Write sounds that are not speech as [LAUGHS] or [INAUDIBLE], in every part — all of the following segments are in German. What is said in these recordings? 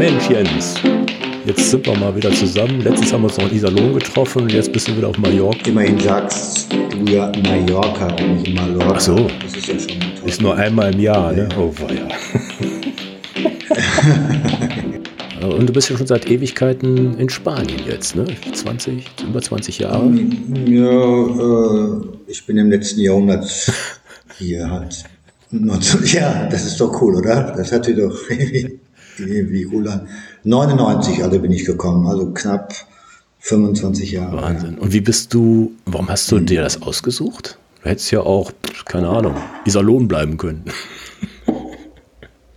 Mensch, Jens. Jetzt sind wir mal wieder zusammen. Letztens haben wir uns noch in Iserlohn getroffen und jetzt bist du wieder auf Mallorca. Immerhin sagst du ja Mallorca und nicht Mallorca. Ach so. Das ist ja schon toll. Ist nur einmal im Jahr, ne? Oh, weia. [LAUGHS] Und du bist ja schon seit Ewigkeiten in Spanien jetzt, ne? 20, über 20 Jahre. Ja, äh, ich bin im letzten Jahrhundert hier halt. 19, [LAUGHS] ja, das ist doch cool, oder? Das hatte doch [LAUGHS] wie Roland. 99, also bin ich gekommen, also knapp 25 Jahre. Wahnsinn. Und wie bist du, warum hast du dir das ausgesucht? Du hättest ja auch, keine Ahnung, Iserlohn bleiben können. [LAUGHS]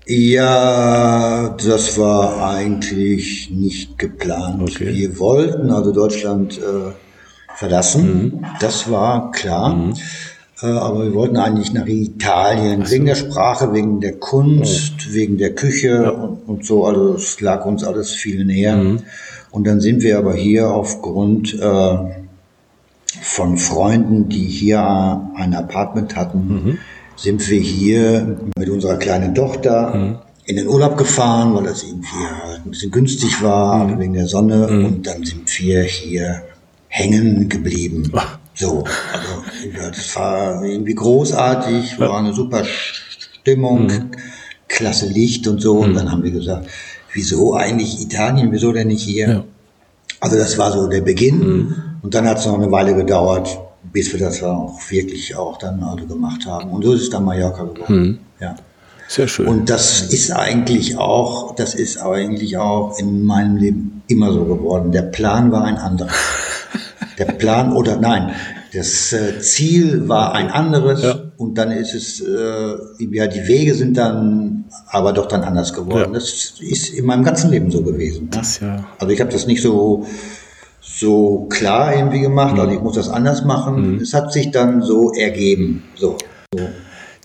Ja, das war eigentlich nicht geplant. Okay. Wir wollten also Deutschland äh, verlassen, das war klar. Äh, aber wir wollten eigentlich nach Italien, wegen der Sprache, wegen der Kunst, wegen der Küche und, und so. Also es lag uns alles viel näher. Und dann sind wir aber hier aufgrund äh, von Freunden, die hier ein Apartment hatten, sind wir hier mit unserer kleinen Tochter in den Urlaub gefahren, weil das irgendwie halt ein bisschen günstig war, wegen der Sonne. Und dann sind wir hier hängen geblieben. So, also das war irgendwie großartig, war eine super Stimmung, klasse Licht und so. Und dann haben wir gesagt, wieso eigentlich Italien, wieso denn nicht hier? Ja. Also das war so der Beginn. Und dann hat es noch eine Weile gedauert, bis wir das auch wirklich auch dann also gemacht haben. Und so ist es dann Mallorca geworden. Ja. Sehr schön. Und das ist eigentlich auch, das ist eigentlich auch in meinem Leben immer so geworden. Der Plan war ein anderer. [LAUGHS] Der Plan oder nein, das äh, Ziel war ein anderes Ja. und dann ist es, äh, ja, die Wege sind dann aber doch dann anders geworden. Ja. Das ist in meinem ganzen Leben so gewesen. das ja. Also ich habe das nicht so so klar irgendwie gemacht, also ich muss das anders machen. Es hat sich dann so ergeben. So.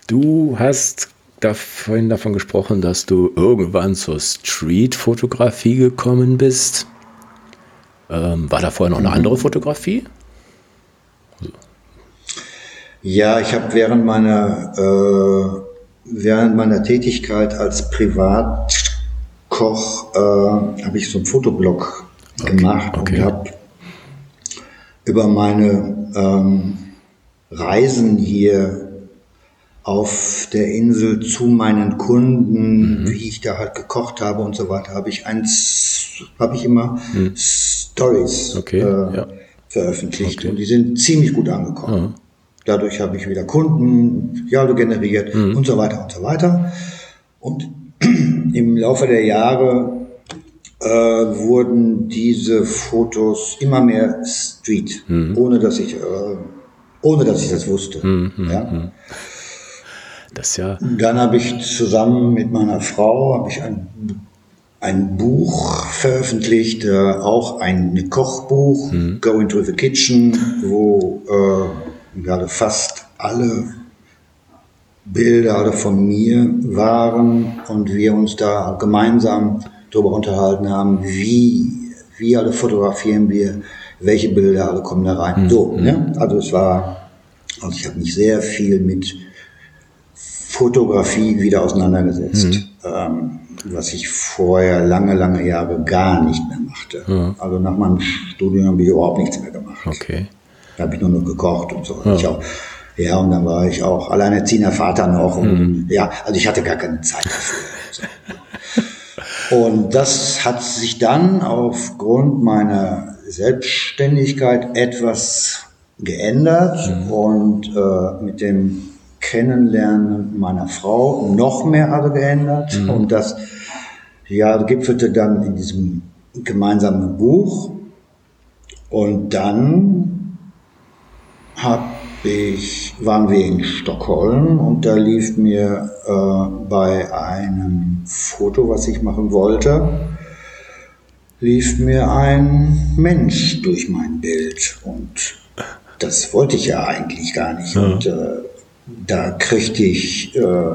Du hast vorhin davon gesprochen, dass du irgendwann zur Street-Fotografie gekommen bist. Ähm, war da vorher noch eine andere Fotografie? Ja, ich habe während meiner äh, während meiner Tätigkeit als Privatkoch äh, habe ich so einen Fotoblog gemacht okay. und habe über meine ähm, Reisen hier auf der Insel zu meinen Kunden, wie ich da halt gekocht habe und so weiter, habe ich eins, habe ich immer Stories Okay, äh, ja. veröffentlicht und die sind ziemlich gut angekommen. Dadurch habe ich wieder Kunden, ja, generiert und so weiter und so weiter. Und [CLEARS THROAT] im Laufe der Jahre äh, wurden diese Fotos immer mehr Street, ohne dass ich, äh, ohne dass ich das wusste. ja. Das ja. Dann habe ich zusammen mit meiner Frau habe ich ein, ein Buch veröffentlicht, äh, auch ein Kochbuch, Go into the Kitchen, wo äh, gerade fast alle Bilder alle von mir waren und wir uns da gemeinsam darüber unterhalten haben, wie, wie alle fotografieren wir, welche Bilder alle kommen da rein. So, ne? Also es war, also ich habe mich sehr viel mit Fotografie wieder auseinandergesetzt, ähm, was ich vorher lange, lange Jahre gar nicht mehr machte. Also nach meinem Studium habe ich überhaupt nichts mehr gemacht. Okay. Da habe ich nur noch gekocht und so. Ich auch, ja, und dann war ich auch alleinerziehender Vater noch. Und, Ja, also ich hatte gar keine Zeit dafür. So. Und das hat sich dann aufgrund meiner Selbstständigkeit etwas geändert und äh, mit dem Kennenlernen meiner Frau noch mehr also geändert. Und das ja, gipfelte dann in diesem gemeinsamen Buch. Und dann hab ich, waren wir in Stockholm und da lief mir äh, bei einem Foto, was ich machen wollte, lief mir ein Mensch durch mein Bild und das wollte ich ja eigentlich gar nicht. Und äh, da kriegte ich äh,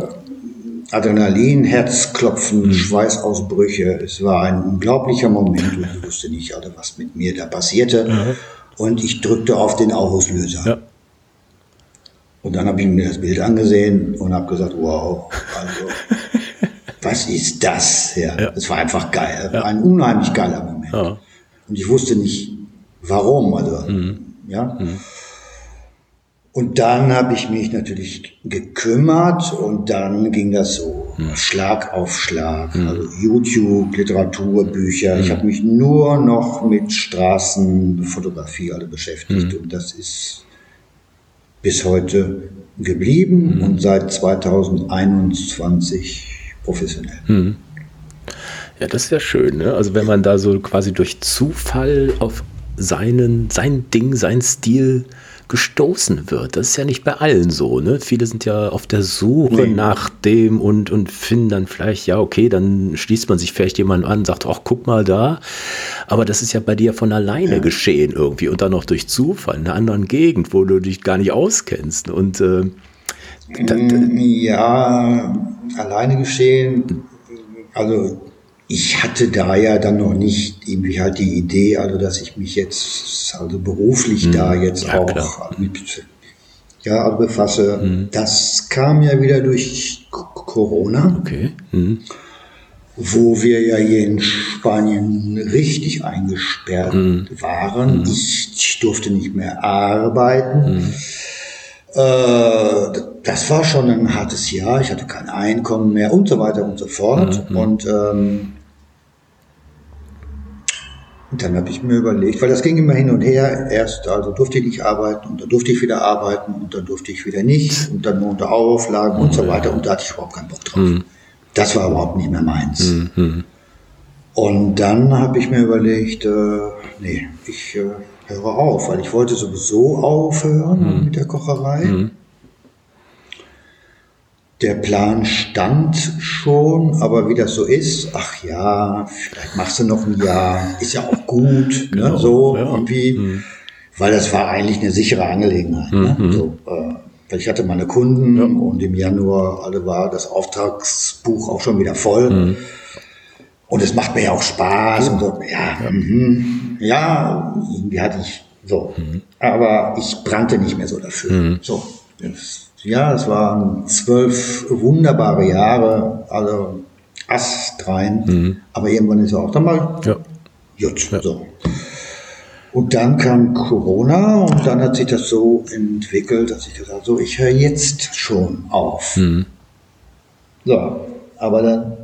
Adrenalin, Herzklopfen, Schweißausbrüche. Es war ein unglaublicher Moment und ich wusste nicht, alle, was mit mir da passierte. Und ich drückte auf den Auslöser. Ja. Und dann habe ich mir das Bild angesehen und habe gesagt, wow, also [LAUGHS] was ist das? Ja, ja. das war einfach geil. Ja. ein unheimlich geiler Moment. Ja. Und ich wusste nicht, warum. Also, mhm. ja. Mhm. Und dann habe ich mich natürlich gekümmert und dann ging das so mhm. Schlag auf Schlag. Mhm. Also YouTube, Literatur, Bücher. Ich hm. habe mich nur noch mit Straßenfotografie alle beschäftigt hm. und das ist bis heute geblieben mhm. und seit 2021 professionell. Mhm. Ja, das ist ja schön. Ne? Also wenn man da so quasi durch Zufall auf seinen, sein Ding, sein Stil gestoßen wird. Das ist ja nicht bei allen so. Ne? Viele sind ja auf der Suche nee. nach dem und, und finden dann vielleicht, ja, okay, dann schließt man sich vielleicht jemand an, sagt, ach, guck mal da. Aber das ist ja bei dir von alleine ja. geschehen irgendwie und dann noch durch Zufall in einer anderen Gegend, wo du dich gar nicht auskennst. Und äh, mm, ja, alleine geschehen. Also ich hatte da ja dann noch nicht irgendwie halt die Idee, also dass ich mich jetzt also beruflich hm. da jetzt ja, auch mit ja, also befasse. Hm. Das kam ja wieder durch Corona. Okay. Hm. Wo wir ja hier in Spanien richtig eingesperrt hm. waren. Hm. Ich, ich, durfte nicht mehr arbeiten. Äh, das war schon ein hartes Jahr. Ich hatte kein Einkommen mehr und so weiter und so fort. Mhm. Und ähm, dann habe ich mir überlegt, weil das ging immer hin und her. Erst also durfte ich nicht arbeiten und dann durfte ich wieder arbeiten und dann durfte ich wieder nicht und dann nur unter Auflagen und so weiter. Und da hatte ich überhaupt keinen Bock drauf. Mhm. Das war überhaupt nicht mehr meins. Mhm. Und dann habe ich mir überlegt, äh, nee, ich äh, höre auf, weil ich wollte sowieso aufhören mhm. mit der Kocherei. Mhm. Der Plan stand schon, aber wie das so ist, ach ja, vielleicht machst du noch ein Jahr, ist ja auch gut, [LAUGHS] ne, genau, ne, so ja. irgendwie, mhm. weil das war eigentlich eine sichere Angelegenheit. Ne? Mhm. So, äh, weil ich hatte meine Kunden ja. und im Januar alle war das Auftragsbuch auch schon wieder voll. Und es macht mir ja auch Spaß und so, ja, ja, mhm. ja irgendwie hatte ich so. Mhm. Aber ich brannte nicht mehr so dafür. Mhm. So. Ja, es waren zwölf wunderbare Jahre, also astrein. Mhm. Aber irgendwann ist er auch dann mal ja. gut. Ja. So. Und dann kam Corona und dann hat sich das so entwickelt, dass ich gesagt habe, so, ich höre jetzt schon auf. Mhm. So, aber dann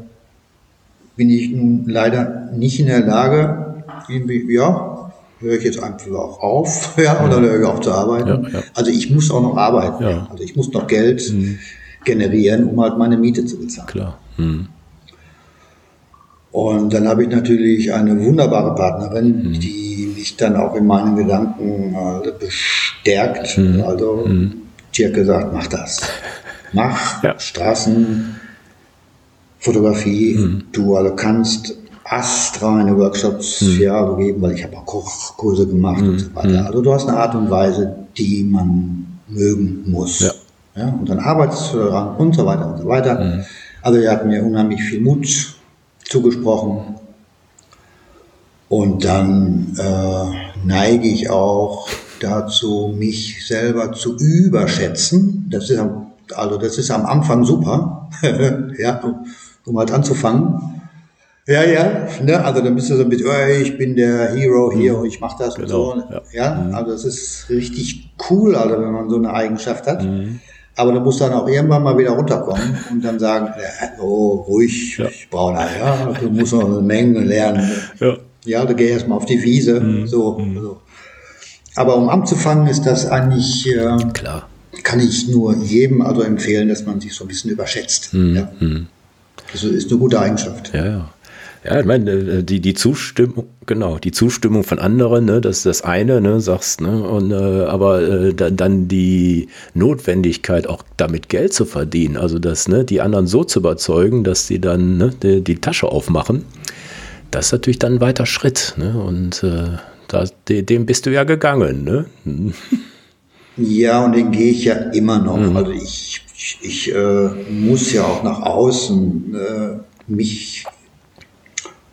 bin ich nun leider nicht in der Lage, ja, höre ich jetzt einfach auch auf, [LAUGHS] ja, oder höre ich auf zu arbeiten. Ja, ja. Also ich muss auch noch arbeiten. Ja. Also ich muss noch Geld mhm. generieren, um halt meine Miete zu bezahlen. Klar. Mhm. Und dann habe ich natürlich eine wunderbare Partnerin, mhm. die mich dann auch in meinen Gedanken äh, bestärkt. Mhm. Also mhm. die hat gesagt, mach das. [LAUGHS] Mach Straßen, Fotografie, mhm. du alle kannst astreine Workshops mhm. Jahre geben, weil ich habe auch Kochkurse gemacht mhm. und so weiter. Mhm. Also du hast eine Art und Weise, die man mögen muss. Ja. ja und dann arbeitest du daran und so weiter und so weiter. Mhm. Also er hat mir unheimlich viel Mut zugesprochen. Und dann äh, neige ich auch dazu, mich selber zu überschätzen. Das ist also das ist am Anfang super. [LAUGHS] ja, um halt anzufangen. Ja, ja, ne? also dann bist du so mit, oh, ich bin der Hero hier mhm. und ich mache das genau, und so. Ja, ja? Mhm. also das ist richtig cool, also wenn man so eine Eigenschaft hat. Mhm. Aber du musst dann auch irgendwann mal wieder runterkommen und dann sagen, oh, ruhig, ja. ich brauche ja, du musst noch eine Menge lernen. Ja, ja du gehst erstmal auf die Wiese. Mhm. So, mhm. so. Aber um anzufangen ist das eigentlich, äh, Klar. kann ich nur jedem also empfehlen, dass man sich so ein bisschen überschätzt. Mhm. Ja. Das ist eine gute Eigenschaft. Ja, ja. Ja, ich meine, äh, die, die Zustimmung, genau, die Zustimmung von anderen, ne, das ist das eine, ne, sagst, ne, und, äh, aber äh, da, dann die Notwendigkeit, auch damit Geld zu verdienen, also das, ne, die anderen so zu überzeugen, dass sie dann ne, die, die Tasche aufmachen, das ist natürlich dann ein weiter Schritt, ne, und äh, da, dem bist du ja gegangen, ne. [LAUGHS] Ja, und den gehe ich ja immer noch. Mhm. Also ich ich, ich äh, muss ja auch nach außen äh, mich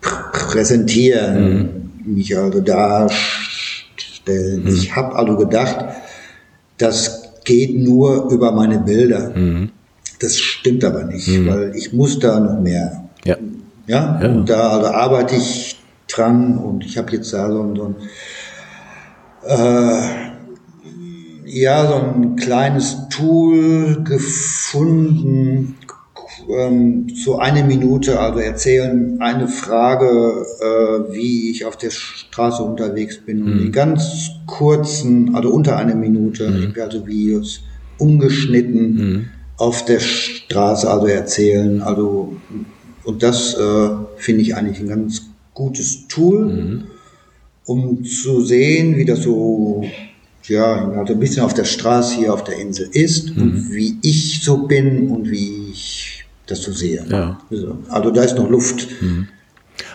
präsentieren, mhm. mich also darstellen. Mhm. Ich habe also gedacht, das geht nur über meine Bilder. Mhm. Das stimmt aber nicht, mhm. weil ich muss da noch mehr Ja, ja. und da also arbeite ich dran und ich habe jetzt da so, so ein, äh, ja, so ein kleines Tool gefunden, ähm, so eine Minute, also erzählen eine Frage, äh, wie ich auf der Straße unterwegs bin. Mhm. Und die ganz kurzen, also unter eine Minute, mhm. ich also Videos, ungeschnitten mhm. auf der Straße, also erzählen. Also, und das äh, finde ich eigentlich ein ganz gutes Tool, mhm. um zu sehen, wie das so ja, also ein bisschen auf der Straße hier auf der Insel ist mhm. und wie ich so bin und wie ich das so sehe. Ja. Also, also da ist noch Luft mhm.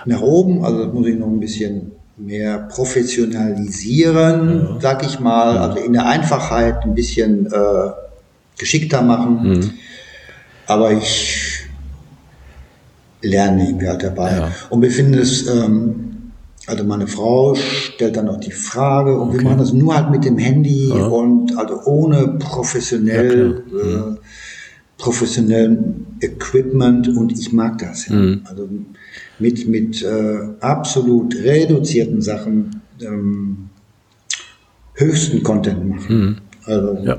nach oben, also das muss ich noch ein bisschen mehr professionalisieren, ja. sag ich mal, also in der Einfachheit ein bisschen äh, geschickter machen. Mhm. Aber ich lerne eben halt dabei. Ja. Und wir finden es ähm, also meine Frau stellt dann noch die Frage und okay. wir machen das nur halt mit dem Handy ja. und also ohne professionell ja, äh, mhm. professionellen Equipment und ich mag das. Ja. Mhm. Also mit mit äh, absolut reduzierten Sachen ähm, höchsten Content machen. Mhm. Also ja.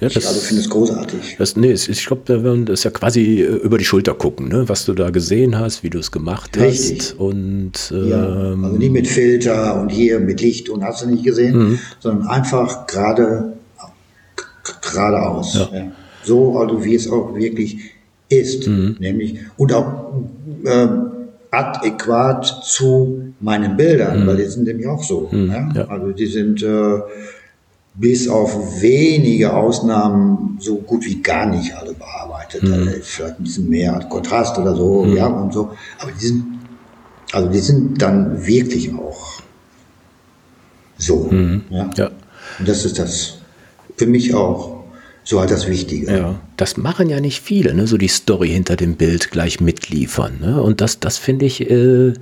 Ja, das, ich also finde es großartig. Das, nee, ich glaube, das ist ja quasi äh, über die Schulter gucken, ne? was du da gesehen hast, wie du es gemacht Richtig. hast. Und, ähm, ja, also nicht mit Filter und hier mit Licht und hast du nicht gesehen, mhm. sondern einfach gerade geradeaus. Ja. Ja. So, also wie es auch wirklich ist. Mhm. Nämlich, und auch äh, adäquat zu meinen Bildern, mhm. weil die sind nämlich auch so. Mhm. Ja? Also die sind äh, bis auf wenige Ausnahmen so gut wie gar nicht alle bearbeitet. Mhm. Vielleicht ein bisschen mehr Kontrast oder so, mhm. ja, und so. Aber die sind, also die sind dann wirklich auch so. Mhm. Ja? ja. Und das ist das für mich auch so halt das Wichtige. Ja, das machen ja nicht viele, ne? so die Story hinter dem Bild gleich mitliefern. Ne? Und das, das finde ich, äh,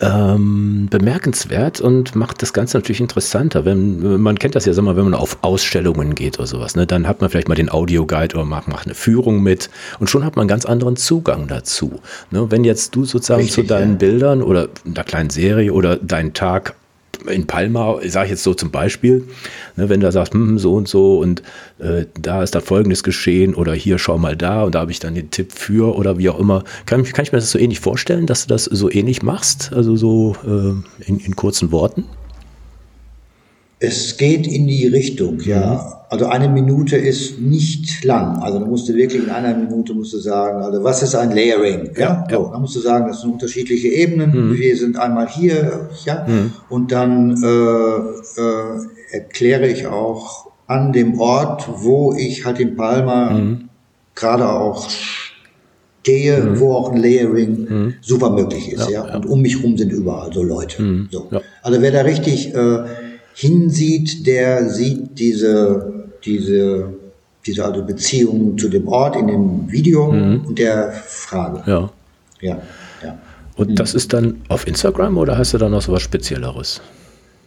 ähm, bemerkenswert und macht das Ganze natürlich interessanter. Wenn, man kennt das ja, sag mal, wenn man auf Ausstellungen geht oder sowas, ne, dann hat man vielleicht mal den Audioguide oder macht, macht eine Führung mit und schon hat man einen ganz anderen Zugang dazu. Ne, wenn jetzt du sozusagen Richtig, zu deinen ja. Bildern oder einer kleinen Serie oder deinen Tag in Palma, sage ich jetzt so zum Beispiel, ne, wenn du sagst, hm, so und so und äh, da ist da folgendes geschehen oder hier schau mal da und da habe ich dann den Tipp für oder wie auch immer, kann, kann ich mir das so ähnlich vorstellen, dass du das so ähnlich machst, also so äh, in, in kurzen Worten? Es geht in die Richtung, ja. Also eine Minute ist nicht lang. Also du musst du wirklich in einer Minute musst du sagen, also was ist ein Layering? Ja, ja. So, dann musst du sagen, das sind unterschiedliche Ebenen. Mhm. Wir sind einmal hier, ja, mhm. und dann äh, äh, erkläre ich auch an demOrt, wo ich halt in Palma mhm. gerade auch stehe, mhm. wo auch ein Layering mhm. super möglich ist, ja, ja. Und um mich rum sind überall so Leute. Mhm. So. Ja. Also wer da richtig äh, hinsieht, der sieht diese, diese, diese also Beziehung zu dem Ort in dem Video mhm. und der Frage. Ja. Ja. ja. Und das ist dann auf Instagram oder hast du da noch so was Spezielleres?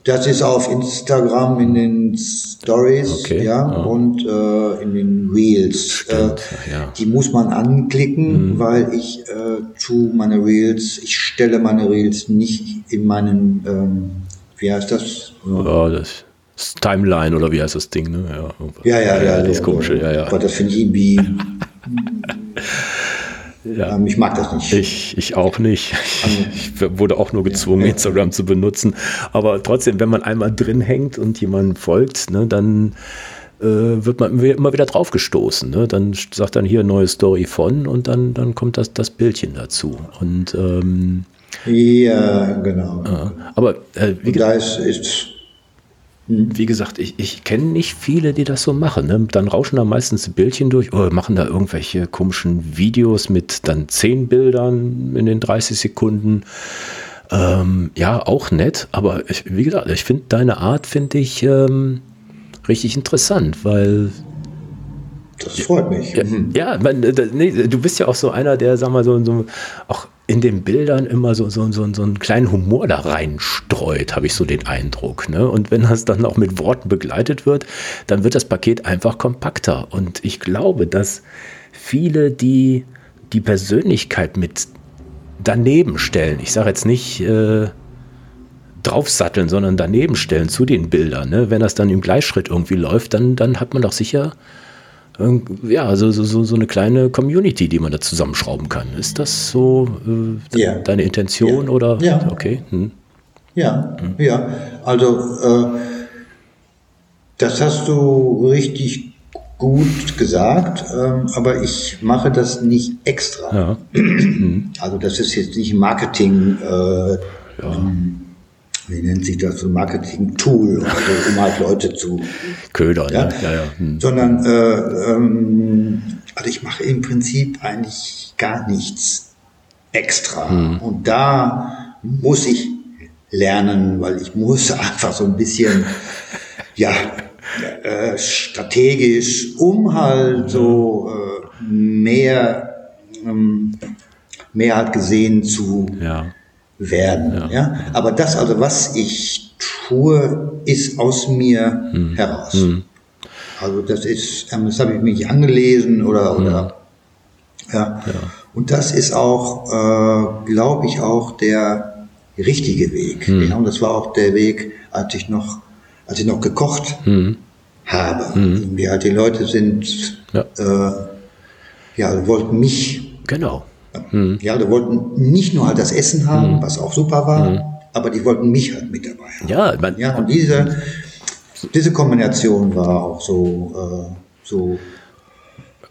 Das ist auf Instagram in den Stories, okay, ja, ja, und äh, in den Reels. Stimmt, äh, ja. Die muss man anklicken, mhm. weil ich äh, tu meine Reels, ich stelle meine Reels nicht in meinen ähm, wie heißt das? Ja, das ist Timeline oder wie heißt das Ding, ne? Ja, ja, ja. ja, ja das komische, ja, ja. Gott, das finde ich irgendwie. [LAUGHS] ja. Ähm, ich mag das nicht. Ich, ich auch nicht. [LAUGHS] Ich wurde auch nur gezwungen, ja, ja. Instagram zu benutzen. Aber trotzdem, wenn man einmal drin hängt und jemandem folgt, ne, dann äh, wird man immer wieder draufgestoßen. Ne? Dann sagt dann hier neue Story von und dann, dann kommt das, das Bildchen dazu. Und ähm, ja, genau. aber äh, wie, da ist, ist hm? wie gesagt, ich, ich kenne nicht viele, die das so machen. Ne? Dann rauschen da meistens Bildchen durch oder machen da irgendwelche komischen Videos mit dann zehn Bildern in den 30 Sekunden. Ähm, ja, auch nett, aber ich, wie gesagt, ich finde deine Art, finde ich ähm, richtig interessant, weil das freut mich. Ja, mhm. ja man, nee, du bist ja auch so einer, der, sag mal, so, so auch in den Bildern immer so, so, so, so einen kleinen Humor da reinstreut, habe ich so den Eindruck. Ne? Und wenn das dann auch mit Worten begleitet wird, dann wird das Paket einfach kompakter. Und ich glaube, dass viele, die die Persönlichkeit mit daneben stellen. Ich sage jetzt nicht äh, draufsatteln, sondern daneben stellen zu den Bildern. Ne? Wenn das dann im Gleichschritt irgendwie läuft, dann, dann hat man doch sicher ja, so, so, so eine kleine Community, die man da zusammenschrauben kann. Ist das so äh, ja. deine Intention ja. oder? Ja. Okay. Hm. Ja, hm. ja. Also äh, das hast du richtig gut gesagt, ähm, aber ich mache das nicht extra. Ja. [CLEARS THROAT] Also das ist jetzt nicht Marketing. Äh, ja. Ähm, wie nennt sich das, so ein Marketing-Tool, also, um halt Leute zu ködern, ja, ja, ja. Hm. sondern äh, ähm, also ich mache im Prinzip eigentlich gar nichts extra hm. und da muss ich lernen, weil ich muss [LAUGHS] einfach so ein bisschen ja äh, strategisch, um halt so äh, mehr ähm, mehr halt gesehen zu ja werden. Ja. ja. Aber das also, was ich tue, ist aus mir hm. heraus. Hm. Also das ist, ähm, das habe ich mich angelesen oder, hm. oder ja. ja. Und das ist auch, äh, glaube ich, auch der richtige Weg. Hm. Ja, und das war auch der Weg, als ich noch, als ich noch gekocht hm. habe. Hm. Wir halt die Leute sind, ja, äh, ja wollten mich genau Mhm. Ja, die wollten nicht nur halt das Essen haben, mhm. was auch super war, mhm. aber die wollten mich halt mit dabei haben. Ja, man, ja und diese, diese Kombination war auch so, äh, so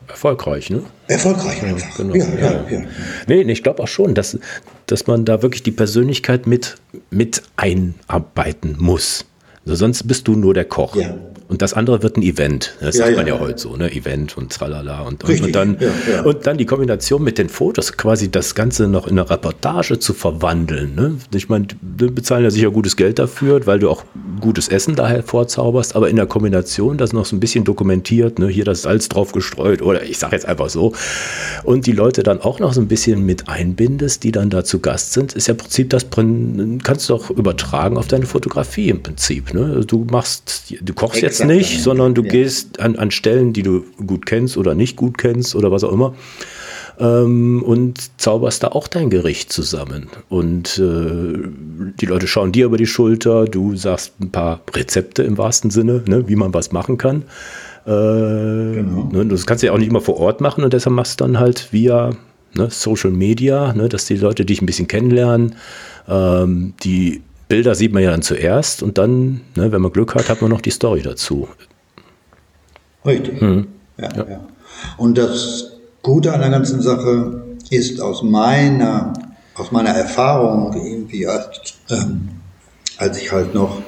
erfolgreich, ne? Erfolgreich einfach. Genau. Ja, ja, ja. ja. Nee, ich glaube auch schon, dass, dass man da wirklich die Persönlichkeit mit, mit einarbeiten muss. Also sonst bist du nur der Koch. Ja. Und das andere wird ein Event. Das ja, sagt man ja, ja, heute so, ne? Event und tralala. Und, und, und dann, ja, und dann die Kombination mit den Fotos, quasi das Ganze noch in eine Reportage zu verwandeln. Ne? Ich meine, du bezahlen ja sicher gutes Geld dafür, weil du auch gutes Essen da hervorzauberst, aber in der Kombination das noch so ein bisschen dokumentiert, ne? hier das Salz drauf gestreut oder ich sage jetzt einfach so. Und die Leute dann auch noch so ein bisschen mit einbindest, die dann da zu Gast sind, ist ja im Prinzip das, kannst du auch übertragen auf deine Fotografie im Prinzip. Ne? Du machst, du kochst Exakt. jetzt nicht, sondern du ja. gehst an, an Stellen, die du gut kennst oder nicht gut kennst oder was auch immer ähm, und zauberst da auch dein Gericht zusammen. Und äh, die Leute schauen dir über die Schulter, du sagst ein paar Rezepte im wahrsten Sinne, ne, wie man was machen kann. Äh, genau. ne, das kannst du ja auch nicht immer vor Ort machen und deshalb machst du dann halt via ne, Social Media, ne, dass die Leute dich ein bisschen kennenlernen, ähm, die Bilder sieht man ja dann zuerst und dann, ne, wenn man Glück hat, hat man noch die Story dazu. Richtig. Mhm. Ja, ja. ja. Und das Gute an der ganzen Sache ist aus meiner, aus meiner Erfahrung irgendwie, als, ähm, als ich halt noch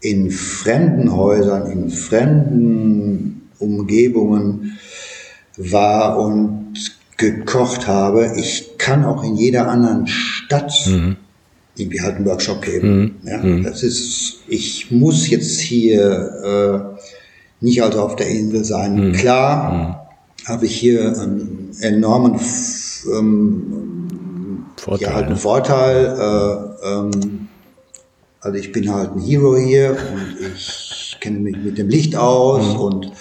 in fremden Häusern, in fremden Umgebungen war und gekocht habe, ich kann auch in jeder anderen Stadt mhm irgendwie halt einen Workshop geben. Mhm. Ja, mhm. Das ist, ich muss jetzt hier äh, nicht also auf der Insel sein. Mhm. Klar mhm. habe ich hier einen enormen ähm, Vorteil, ja, halt einen ne? Vorteil äh, ähm, also ich bin halt ein Hero hier und ich kenne mich mit dem Licht aus mhm. und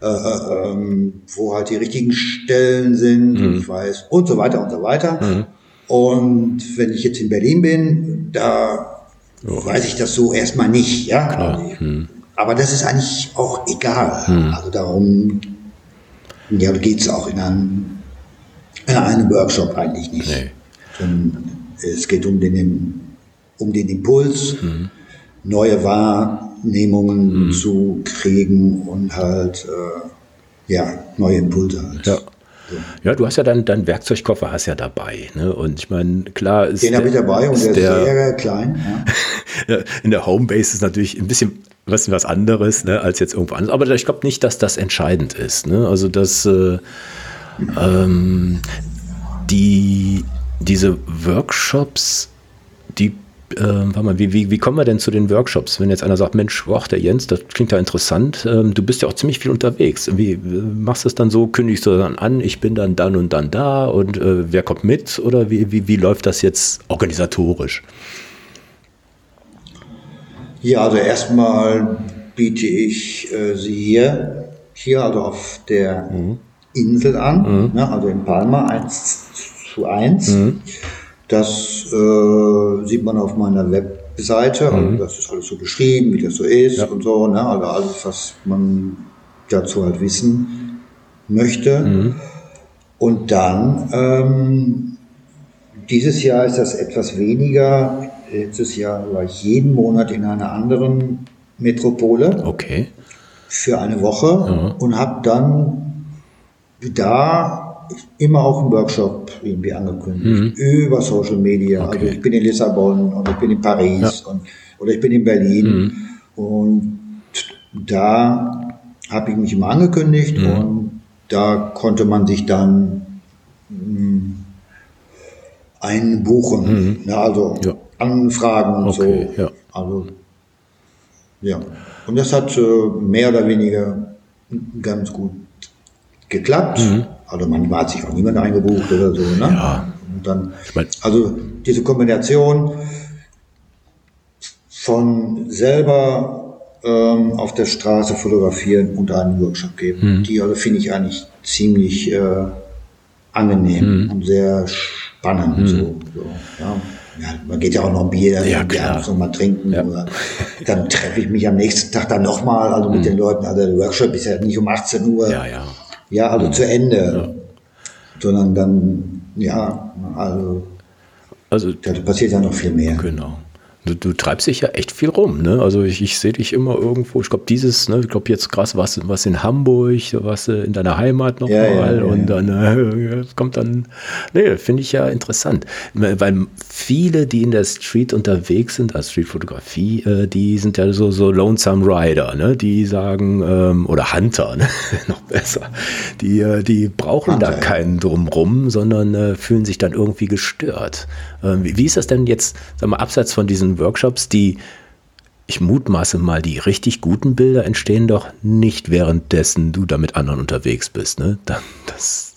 äh, äh, ähm, wo halt die richtigen Stellen sind mhm. ich weiß und so weiter und so weiter. Und wenn ich jetzt in Berlin bin, da oh. weiß ich das so erstmal nicht, ja. Hm. Aber das ist eigentlich auch egal. Hm. Also darum ja, geht es auch in einem, in einem Workshop eigentlich nicht. Nee. es geht um den, um den Impuls, hm. neue Wahrnehmungen hm. zu kriegen und halt äh, ja, neue Impulse halt. Ja. Ja, du hast ja dann deinen Werkzeugkoffer hast ja dabei. Ne? Und ich meine, klar ist. Den habe ich dabei und der ist der, sehr klein. [LAUGHS] Ja. in der Homebase ist natürlich ein bisschen was, was anderes ne, als jetzt irgendwo anders. Aber ich glaube nicht, dass das entscheidend ist. Ne? Also, dass äh, ähm, die, diese Workshops, die äh, warte mal, wie, wie, wie kommen wir denn zu den Workshops? Wenn jetzt einer sagt, Mensch, boah, der Jens, das klingt ja interessant, ähm, du bist ja auch ziemlich viel unterwegs. Wie äh, machst du es dann so, kündigst du dann an, ich bin dann dann und dann da und äh, wer kommt mit? Oder wie, wie, wie läuft das jetzt organisatorisch? Ja, also erstmal biete ich äh, sie hier, hier also auf der mhm. Insel an, mhm. ne, also in Palma, eins, zu 1. Mhm. Das äh, sieht man auf meiner Webseite. Also mhm. das ist alles so beschrieben, wie das so ist ja. und so. Ne? Also alles, was man dazu halt wissen möchte. Mhm. Und dann, ähm, dieses Jahr ist das etwas weniger. Letztes Jahr war ich jeden Monat in einer anderen Metropole. Okay. Für eine Woche ja. und habe dann da immer auch einen Workshop irgendwie angekündigt mhm. über Social Media. Okay. Also ich bin in Lissabon und ich bin in Paris ja. und, oder ich bin in Berlin mhm. und da habe ich mich immer angekündigt mhm. und da konnte man sich dann mh, hm, einbuchen, mhm. ja, also ja. Anfragen und okay, so. Ja. Also ja, und das hat äh, mehr oder weniger ganz gut geklappt. Also manchmal hat sich auch niemand eingebucht oder so. Ne? Ja. Und dann, also diese Kombination von selber ähm, auf der Straße fotografieren und einen Workshop geben. Mhm. Die also finde ich eigentlich ziemlich äh, angenehm mhm. und sehr spannend. Mhm. So, so, ja. Ja, man geht ja auch noch ein Bier, ja, abends noch mal trinken. Ja. dann treffe ich mich am nächsten Tag dann nochmal, also mit mhm. den Leuten. Also der Workshop ist ja nicht um 18 Uhr. Ja, ja. Ja, also mhm. zu Ende. Sondern dann, ja, also, also da passiert ja noch viel mehr. Genau. Du, du, treibst dich ja echt viel rum, ne? Also ich, ich sehe dich immer irgendwo. Ich glaube, dieses, ne, ich glaube jetzt krass, was, was in Hamburg, was in deiner Heimat nochmal ja, ja, ja, und dann äh, [LAUGHS] kommt dann, ne, finde ich ja interessant. Weil viele, die in der Street unterwegs sind, als Streetfotografie, äh, die sind ja so, so Lonesome Rider, ne? Die sagen, ähm, oder Hunter, ne? [LAUGHS] noch besser. Die, äh, die brauchen Hunter, da keinen drumrum, sondern äh, fühlen sich dann irgendwie gestört. Ähm, wie, wie ist das denn jetzt, sag mal, abseits von diesen Workshops, die, ich mutmaße mal, die richtig guten Bilder entstehen doch nicht währenddessen du da mit anderen unterwegs bist, ne? Das,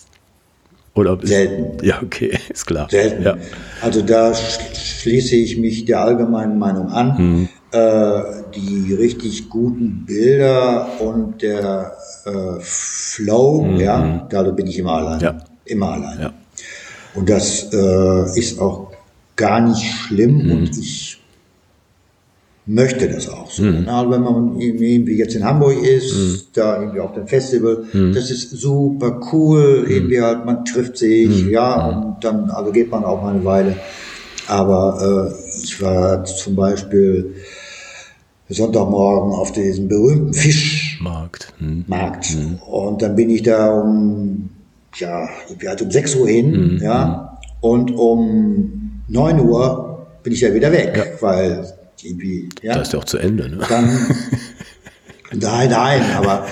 oder Selten. Ja, okay, [LAUGHS] ist klar. Selten. Ja. Also da schließe ich mich der allgemeinen Meinung an. Mhm. Äh, die richtig guten Bilder und der äh, Flow, mhm. ja, da bin ich immer allein. Ja. Immer allein. Ja. Und das äh, ist auch gar nicht schlimm mhm. und ich möchte das auch so. Mhm. Also wenn man irgendwie jetzt in Hamburg ist, mhm. da irgendwie auf dem Festival, mhm. das ist super cool, mhm. irgendwie halt, man trifft sich, mhm. ja, mhm. und dann, also geht man auch mal eine Weile. Aber äh, ich war zum Beispiel Sonntagmorgen auf diesem berühmten Fischmarkt. Markt. Und dann bin ich da um, ja, irgendwie halt um 6 Uhr hin, ja, und um 9 Uhr bin ich ja wieder weg, ja. weil irgendwie. Ja, das ist ja auch zu Ende, ne? Dann, nein, nein, aber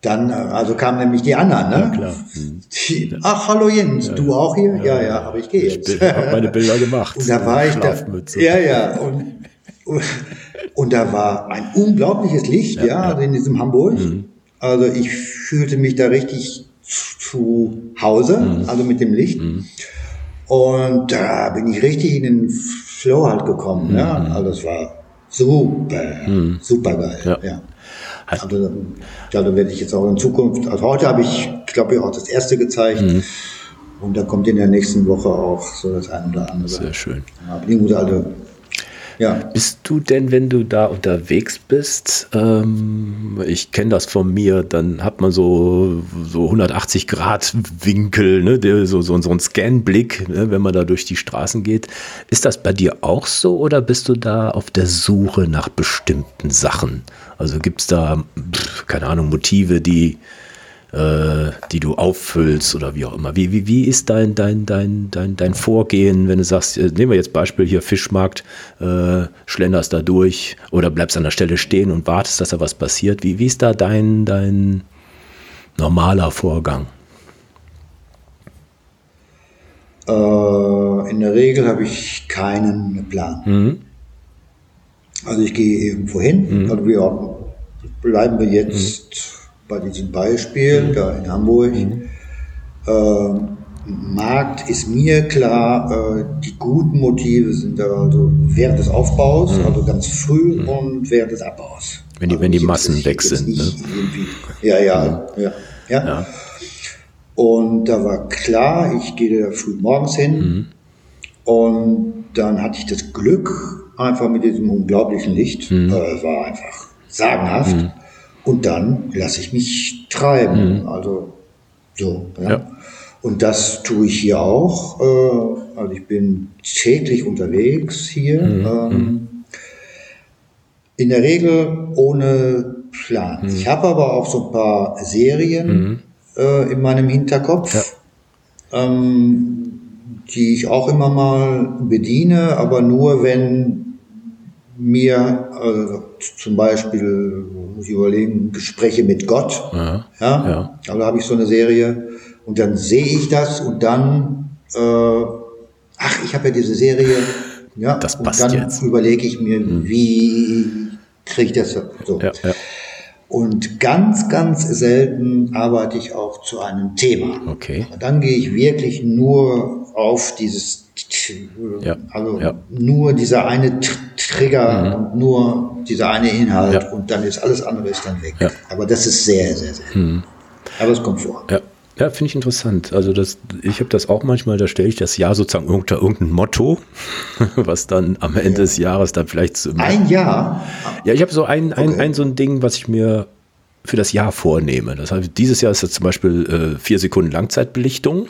dann, also kamen nämlich die anderen, ne? Ja, klar. Die, ach, hallo Jens, ja, du auch hier? Ja, ja, ja aber ich gehe jetzt. Ich habe meine Bilder gemacht. Und da war ich da. Ja, ja. Und, und, und, da war ein unglaubliches Licht, ja, in diesem Hamburg. Mhm. Also ich fühlte mich da richtig zu Hause, mhm. also mit dem Licht. Mhm. Und da bin ich richtig in den Flow halt gekommen. Mhm. Ja, also es war super, mhm. super geil. Ja. ja. Also, ja, da werde ich jetzt auch in Zukunft, also heute habe ich, glaube ich, auch das erste gezeigt. Mhm. Und da kommt in der nächsten Woche auch so das eine oder andere. Sehr schön. Ja, also ja. Bist du denn, wenn du da unterwegs bist, ähm, ich kenne das von mir, dann hat man so, so 180 Grad Winkel, ne, der, so, so, so ein Scanblick, ne, wenn man da durch die Straßen geht. Ist das bei dir auch so oder bist du da auf der Suche nach bestimmten Sachen? Also gibt es da, keine Ahnung, Motive, die äh, die du auffüllst oder wie auch immer. Wie, wie, wie ist dein, dein, dein, dein, dein Vorgehen, wenn du sagst, äh, nehmen wir jetzt Beispiel hier Fischmarkt, äh, schlenderst da durch oder bleibst an der Stelle stehen und wartest, dass da was passiert. Wie, wie ist da dein, dein normaler Vorgang? Äh, in der Regel habe ich keinen Plan. Mhm. Also ich gehe irgendwo hin, mhm. also wir bleiben wir jetzt mhm bei diesem Beispiel mhm. da in Hamburg. Mhm. Äh, Markt ist mir klar, äh, die guten Motive sind da also während des Aufbaus, mhm. also ganz früh mhm. und während des Abbaus. Wenn die, also wenn die Massen weg sind. Ne? Ja, ja, ja, ja, ja. Und da war klar, ich gehe da früh morgens hin. Mhm. Und dann hatte ich das Glück, einfach mit diesem unglaublichen Licht, mhm. äh, war einfach sagenhaft. Und dann lasse ich mich treiben. Mhm. Also so. Ja. ja. Und das tue ich hier auch. Äh, also ich bin täglich unterwegs hier. Mhm. Ähm, in der Regel ohne Plan. Mhm. Ich habe aber auch so ein paar Serien mhm. äh, in meinem Hinterkopf, ja. ähm, die ich auch immer mal bediene, aber nur wenn mir äh, zum Beispiel, muss ich überlegen, Gespräche mit Gott. Ja, ja. ja. Also habe ich so eine Serie und dann sehe ich das und dann, äh, ach, ich habe ja diese Serie. Ja, das passt und dann jetzt. überlege ich mir, hm. wie kriege ich das so. Ja, ja. Und ganz, ganz selten arbeite ich auch zu einem Thema. Okay. Dann gehe ich wirklich nur auf dieses, ja. also nur dieser eine Trigger mhm. und nur dieser eine Inhalt ja. und dann ist alles andere ist dann weg. Aber das ist sehr, sehr selten. Mhm. Aber es kommt vor. Ja. Ja, finde ich interessant. Also das, ich habe das auch manchmal, da stelle ich das Jahr sozusagen unter irgendein Motto, [LAUGHS] was dann am Ende ja. des Jahres dann vielleicht so ein Jahr. Ja, ich habe so ein, ein, okay. ein so ein Ding, was ich mir für das Jahr vornehme. Das heißt, dieses Jahr ist das zum Beispiel äh, vier Sekunden Langzeitbelichtung.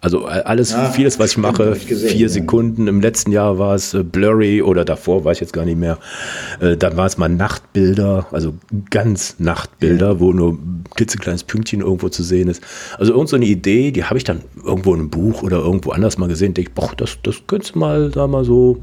Also äh, alles, ah, vieles, was ich mache, ich gesehen, vier ja. Sekunden. Im letzten Jahr war es äh, Blurry oder davor weiß ich jetzt gar nicht mehr. Äh, dann war es mal Nachtbilder, also ganz Nachtbilder, ja. wo nur ein klitzekleines Pünktchen irgendwo zu sehen ist. Also irgend so eine Idee, die habe ich dann irgendwo in einem Buch oder irgendwo anders mal gesehen. Denke ich, boah, das, das könntest du mal da mal so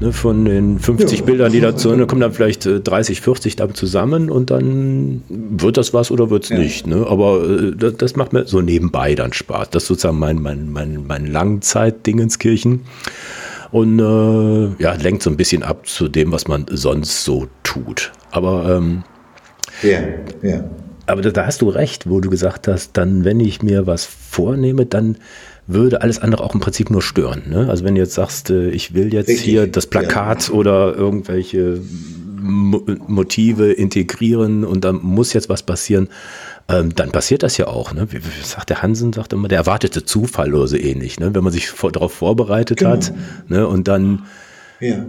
Ne, von den 50 ja, Bildern, die dazu, ne, kommen dann vielleicht 30, äh, 40 dann zusammen und dann wird das was oder wird es ja. nicht. Ne? Aber äh, das, das, macht mir so nebenbei dann Spaß. Das ist sozusagen mein, mein, mein, mein Langzeit-Dingenskirchen. Und äh, ja, lenkt so ein bisschen ab zu dem, was man sonst so tut. Aber ähm, ja, ja. Aber da, da hast du recht, wo du gesagt hast, dann, wenn ich mir was vornehme, dann würde alles andere auch im Prinzip nur stören. Ne? Also wenn du jetzt sagst, äh, ich will jetzt Richtig. hier das Plakat ja. oder irgendwelche Motive integrieren und da muss jetzt was passieren, ähm, dann passiert das ja auch. Ne? Wie, wie, sagt der Hansen, sagt immer, der erwartete Zufall oder so ähnlich. Ne? Wenn man sich vor, darauf vorbereitet genau. hat ne? und dann ja.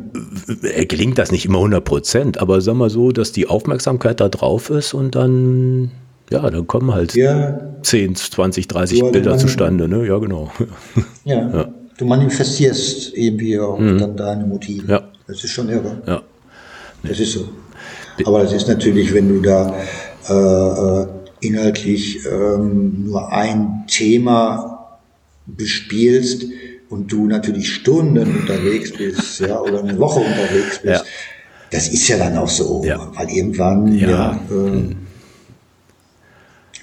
Äh, gelingt das nicht immer 100 Prozent, aber sag mal so, dass die Aufmerksamkeit da drauf ist und dann ja, dann kommen halt ja. 10, 20, 30 ja, Bilder zustande, ne? Ja, genau. [LAUGHS] Ja. ja. Du manifestierst irgendwie auch mhm. dann deine Motive. Ja. Das ist schon irre. Ja. Nee. Das ist so. Aber das ist natürlich, wenn du da äh, äh, inhaltlich ähm, nur ein Thema bespielst und du natürlich Stunden unterwegs bist, ja, oder eine Woche unterwegs [LAUGHS] bist, ja. das ist ja dann auch so, ja. weil irgendwann ja, ja äh.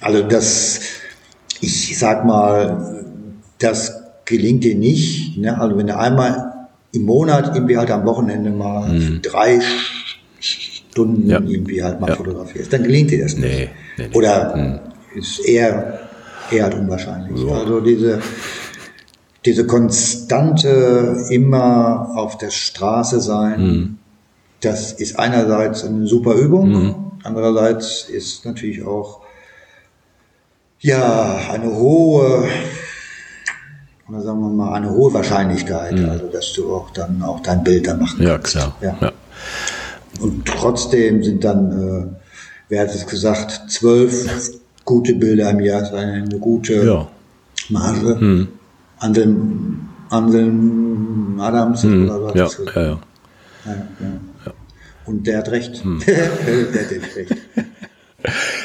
Also das, ich sag mal, das gelingt dir nicht. Ne? Also wenn du einmal im Monat irgendwie halt am Wochenende mal mhm. drei Stunden ja. irgendwie halt mal ja. fotografierst, dann gelingt dir das nicht. Nee, nee, nee. Oder mhm. ist eher, eher halt unwahrscheinlich. So. Also diese, diese konstante immer auf der Straße sein, mhm. das ist einerseits eine super Übung, mhm. andererseits ist natürlich auch ja, eine hohe, oder sagen wir mal, eine hohe Wahrscheinlichkeit, mhm. also dass du auch dann auch dein Bild dann machen kannst. Ja, klar. Ja. ja. Und trotzdem sind dann, äh, wer hat es gesagt, zwölf gute Bilder im Jahr, ist eine, eine gute ja. Marge. Mhm. Anselm, Anselm Adams mhm. oder was? Ja, ja, ja. ja, ja. Und der hat recht. Mhm. [LAUGHS] der hat recht.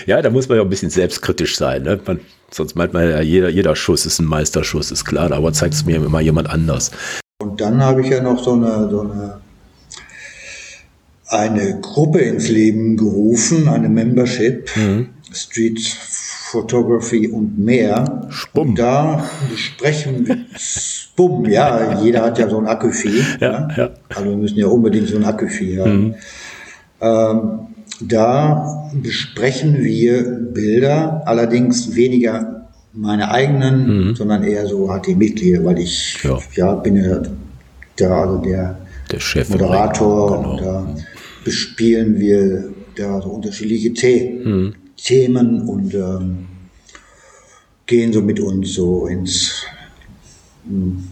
Ja, da muss man ja ein bisschen selbstkritisch sein. Ne? Man, sonst meint man ja, jeder, jeder Schuss ist ein Meisterschuss, ist klar, aber zeigt es mir immer jemand anders. Und dann habe ich ja noch so eine, so eine, eine Gruppe ins Leben gerufen, eine Membership, mhm. Street Photography und mehr. Spumm. Und da sprechen wir, Spum, ja, jeder hat ja so ein Akkuvieh. Ja, ne? ja. Also wir müssen ja unbedingt so ein Akkuvieh haben. Mhm. Ähm, da besprechen wir Bilder, allerdings weniger meine eigenen, mhm. sondern eher so HT-Mitglieder, weil ich ja. ja. bin ja der, also der, der Chef Moderator genau. und da bespielen wir da so unterschiedliche The mhm. Themen und ähm, gehen so mit uns so ins hm,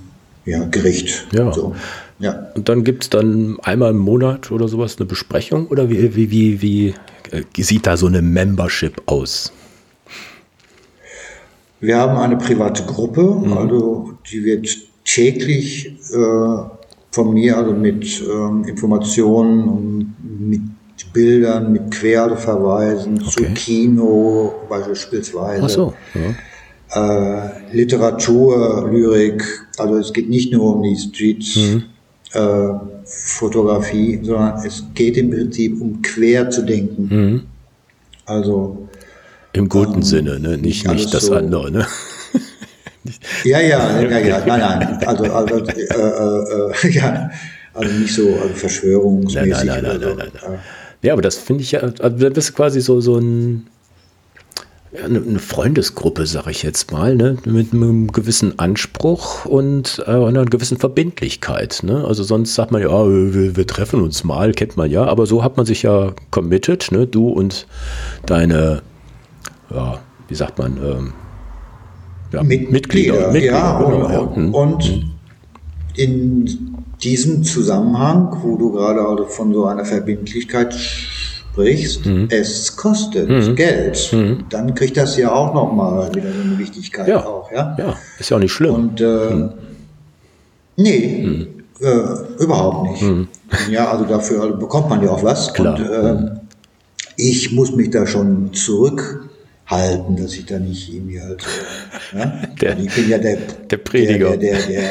ja, Gericht. Ja. So. Ja. Und dann gibt es dann einmal im Monat oder sowas eine Besprechung oder wie, wie, wie, wie äh, sieht da so eine Membership aus? Wir haben eine private Gruppe, mhm. also die wird täglich äh, von mir, also mit ähm, Informationen und mit Bildern, mit Querverweisen okay. zu Kino beispielsweise. Ach so, ja. Äh, Literatur, Lyrik, also es geht nicht nur um die Street mhm. Äh, Fotografie, sondern es geht im Prinzip um quer zu denken. Mhm. Also im guten ähm, Sinne, ne? nicht, nicht das so andere. Ne? [LAUGHS] ja, ja, ja, ja, nein, nein. Also, also äh, äh, äh [LAUGHS] ja, also nicht so also verschwörungsmäßig. Nein, nein, nein, nein, nein, nein. Ja, aber das finde ich ja, also das ist quasi so, so ein, eine Freundesgruppe, sage ich jetzt mal, ne? mit einem gewissen Anspruch und äh, einer gewissen Verbindlichkeit. Ne? Also sonst sagt man ja, wir, wir, treffen uns mal, kennt man ja, aber so hat man sich ja committed, ne? du und deine ja, wie sagt man, ähm, ja, Mit, Mitglieder. Mitglieder ja, genau, und, ja. Und hm. in diesem Zusammenhang, wo du gerade von so einer Verbindlichkeit sprichst, mhm. es kostet mhm. Geld, mhm. dann kriegt das ja auch nochmal wieder so eine Wichtigkeit ja. auch. Ja? ja, ist ja auch nicht schlimm. Und äh, nee, äh, überhaupt nicht. Ja, also dafür bekommt man ja auch was. Klar. Und äh, ich muss mich da schon zurück halten, dass ich da nicht irgendwie halt, ne? der, ich bin ja der, der Prediger. Der, der, der,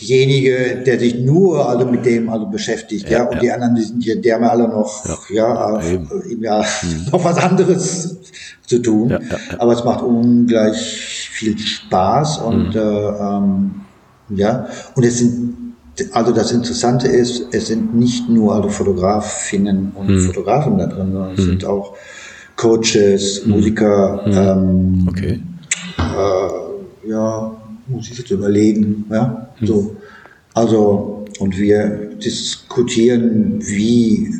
derjenige, der sich nur also mit dem also beschäftigt, ja, ja und die anderen, die sind ja, die haben ja alle noch, ja, ja, hm. [LAUGHS] noch was anderes zu tun. Aber es macht ungleich viel Spaß und hm. äh, ähm, ja, und es sind also das Interessante ist, es sind nicht nur also Fotografinnen und hm. Fotografen da drin, sondern es hm. sind auch Coaches, mhm. Musiker, mhm. Ähm, okay. Äh, ja, muss ich jetzt überlegen, ja, mhm. so. Also, und wir diskutieren, wie,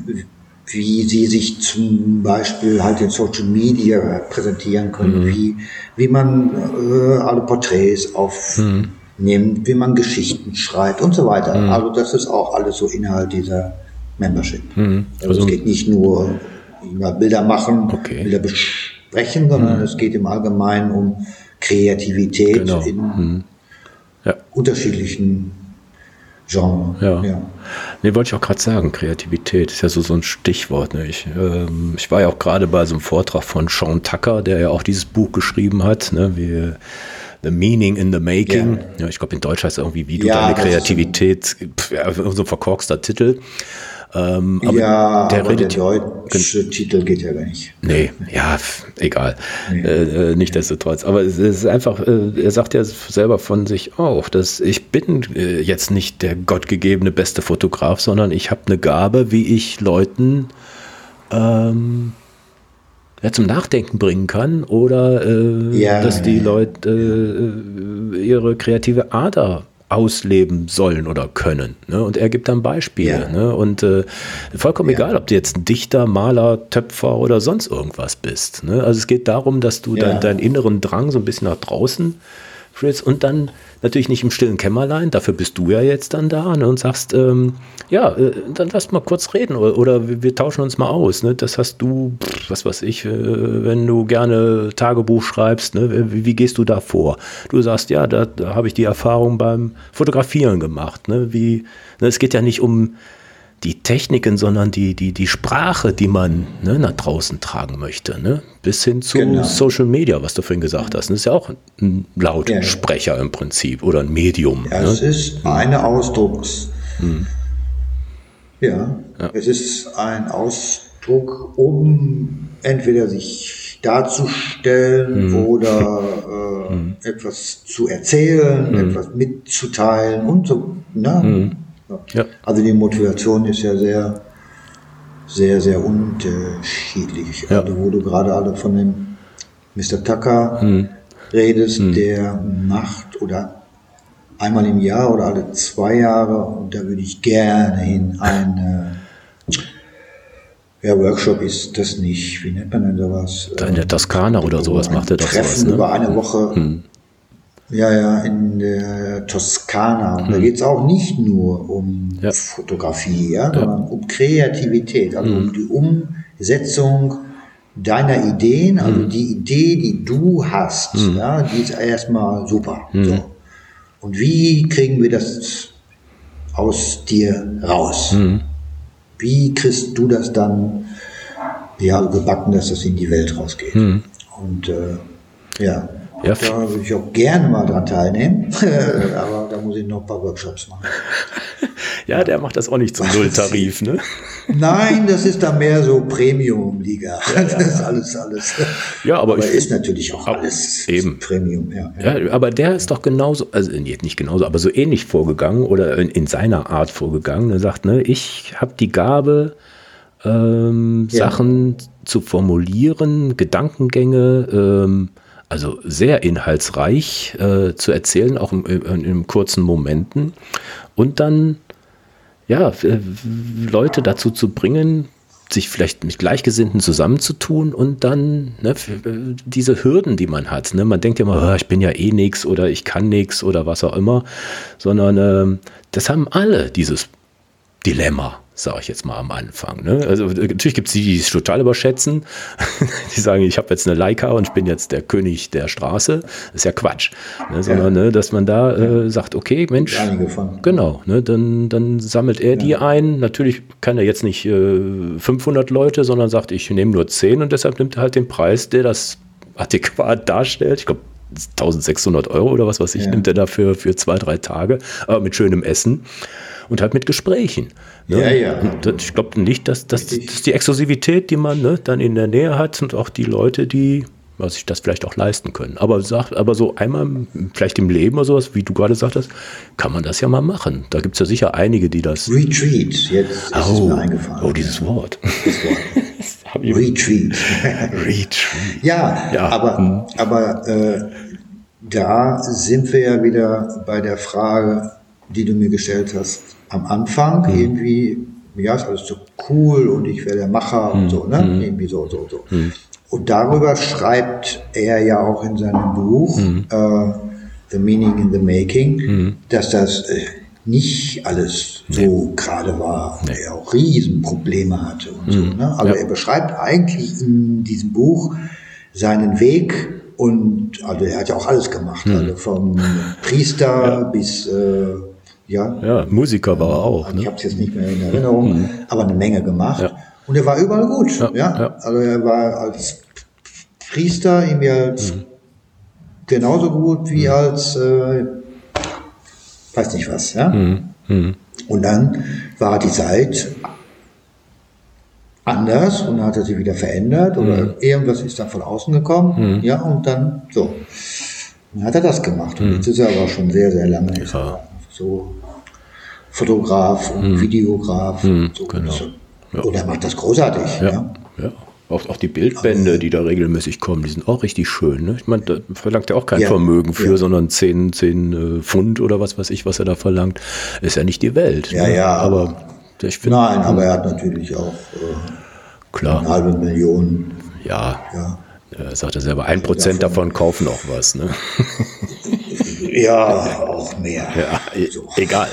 wie sie sich zum Beispiel halt in Social Media präsentieren können, mhm. wie, wie man äh, alle Porträts aufnimmt, mhm. wie man Geschichten schreibt und so weiter. Mhm. Also das ist auch alles so Inhalt dieser Membership. Mhm. Also, also es geht nicht nur über Bilder machen, okay. Bilder besprechen, sondern es geht im Allgemeinen um Kreativität genau. in mhm. ja. unterschiedlichen Genres. Ja. ja. Nee, wollte ich auch gerade sagen, Kreativität ist ja so, so ein Stichwort. Ne? Ich, ähm, ich war ja auch gerade bei so einem Vortrag von Sean Tucker, der ja auch dieses Buch geschrieben hat, ne? wie The Meaning in the Making. Ja. ja ich glaube, in Deutsch heißt es irgendwie, wie du deine Kreativität, pf, ja, so ein verkorkster Titel. Ähm, aber ja, der, aber der deutsche Titel geht ja gar nicht. Nee, ja, egal. Nee. Äh, äh, Nichtsdestotrotz. Aber es ist einfach, äh, er sagt ja selber von sich auch, dass ich bin äh, jetzt nicht der gottgegebene beste Fotograf, sondern ich habe eine Gabe, wie ich Leuten ähm, ja, zum Nachdenken bringen kann oder äh, ja, dass die Leute äh, ihre kreative Ader ausleben sollen oder können. Ne? Und er gibt dann Beispiele. Ja. Ne? Und äh, vollkommen ja. egal, ob du jetzt ein Dichter, Maler, Töpfer oder sonst irgendwas bist. Ne? Also es geht darum, dass du ja. deinen dein inneren Drang so ein bisschen nach draußen führst und dann natürlich nicht im stillen Kämmerlein, dafür bist du ja jetzt dann da ne, und sagst, ähm, ja, äh, dann lass mal kurz reden oder, oder wir, wir, tauschen uns mal aus. Ne? Das hast du, was weiß ich, äh, wenn du gerne Tagebuch schreibst, ne? wie, wie, gehst du da vor? Du sagst, ja, da, da habe ich die Erfahrung beim Fotografieren gemacht. Ne? Wie, ne, es geht ja nicht um die Techniken, sondern die, die, die Sprache, die man ne, nach draußen tragen möchte. Ne? Bis hin zu genau. Social Media, was du vorhin gesagt hast. Das ist ja auch ein Lautsprecher ja. im Prinzip oder ein Medium. Ja, ne? es ist eine Ausdrucks. Hm. Ja, ja, es ist ein Ausdruck, um entweder sich darzustellen hm. oder [LAUGHS] äh, hm. etwas zu erzählen, hm. etwas mitzuteilen und so. Ne? Ja. Also die Motivation ist ja sehr, sehr, sehr unterschiedlich. Ja. Also wo du gerade alle von dem Mr. Tucker hm. redest, hm. der macht oder einmal im Jahr oder alle zwei Jahre, und da würde ich gerne hin, eine Ja, Workshop ist das nicht. Wie nennt man denn sowas? In der Toskana oder sowas macht er doch Treffen sowas. Ne? über eine Woche. Hm. Ja, ja, in der Toskana. Und da geht es auch nicht nur um Ja. Fotografie, ja, sondern um Kreativität, also um die Umsetzung deiner Ideen, also die Idee, die du hast, ja, die ist erstmal super. So. Und wie kriegen wir das aus dir raus? Wie kriegst du das dann ja, gebacken, dass das in die Welt rausgeht? Und äh, ja, Ja, da würde ich auch gerne mal dran teilnehmen, [LAUGHS] aber da muss ich noch ein paar Workshops machen. [LAUGHS] Ja, der macht das auch nicht zum Nulltarif, ne? [LAUGHS] Nein, das ist dann mehr so Premium-Liga. Das ist alles, alles. Ja, aber aber ich- ist natürlich auch alles eben. Premium, ja. ja. Ja, aber der ist doch genauso, also nicht genauso, aber so ähnlich vorgegangen oder in, in seiner Art vorgegangen. Er sagt, ne, ich habe die Gabe, ähm, Ja. Sachen zu formulieren, Gedankengänge, ähm, also sehr inhaltsreich äh, zu erzählen, auch im, in, in kurzen Momenten. Und dann ja, äh, Leute dazu zu bringen, sich vielleicht mit Gleichgesinnten zusammenzutun und dann ne, äh, diese Hürden, die man hat. Ne? Man denkt ja immer, "Ah, ich bin ja eh nix oder ich kann nix oder was auch immer, sondern ähm, das haben alle dieses Dilemma, sage ich jetzt mal am Anfang. Ne? Also äh, natürlich gibt es die, die es total überschätzen, [LAUGHS] die sagen, ich habe jetzt eine Leica und ich bin jetzt der König der Straße. Das ist ja Quatsch. Ne? Sondern ne, dass man da äh, sagt, okay, Mensch. Genau, ne, dann, dann sammelt er die ein. Natürlich kann er jetzt nicht äh, 500 Leute, sondern sagt, ich nehme nur 10 und deshalb nimmt er halt den Preis, der das adäquat darstellt. Ich glaube, 1600 Euro oder was weiß ich, Ja. nimmt er dafür für zwei, drei Tage, aber mit schönem Essen und halt mit Gesprächen. Ne? Ja, ja. Und das- ich glaube nicht, dass, dass, dass die Exklusivität, die man ne, dann in der Nähe hat und auch die Leute, die was sich das vielleicht auch leisten können. Aber, sag, aber so einmal, vielleicht im Leben oder sowas, wie du gerade sagtest, kann man das ja mal machen. Da gibt es ja sicher einige, die das. Retreat, jetzt ist es Oh, mir eingefallen. oh, dieses Wort. [LAUGHS] Das Wort. Retreat. Retreat. Ja, Ja, aber, aber äh, da sind wir ja wieder bei der Frage, die du mir gestellt hast am Anfang. Irgendwie, ja, ist alles so cool und ich wäre der Macher und so, ne? Irgendwie so, so, so. Und darüber schreibt er ja auch in seinem Buch äh, The Meaning in the Making, dass das äh, nicht alles so gerade war, er auch Riesenprobleme hatte und so. Ne? Aber Ja. er beschreibt eigentlich in diesem Buch seinen Weg und also er hat ja auch alles gemacht, also vom Priester bis äh, ja, Ja, Musiker war er auch. ich Ne? habe es jetzt nicht mehr in Erinnerung, aber eine Menge gemacht. Ja. Und er war überall gut. Ja, ja. Also er war als Priester irgendwie als genauso gut wie als äh, weiß nicht was. Ja? Und dann war die Zeit anders und hat er sich wieder verändert oder irgendwas ist dann von außen gekommen. Ja, und dann so. Dann hat er das gemacht. Und jetzt ist er aber schon sehr, sehr lange er so Fotograf und Videograf. und so. genau. Und er macht das großartig. Ja. Ja, ja. Auch, auch die Bildbände, die da regelmäßig kommen, die sind auch richtig schön. Ne? Ich meine, da verlangt er auch kein Ja, Vermögen für, ja. sondern 10, 10 äh, Pfund oder was weiß ich, was er da verlangt. Ist ja nicht die Welt. Ja, ne? ja. Aber ich finde, Nein, aber er hat natürlich auch äh, eine klar, halbe Million. ja. Ja. Er sagt er selber, ein Prozent davon kaufen auch was. Ne? [LAUGHS] Ja, auch mehr. Ja, e- So. egal.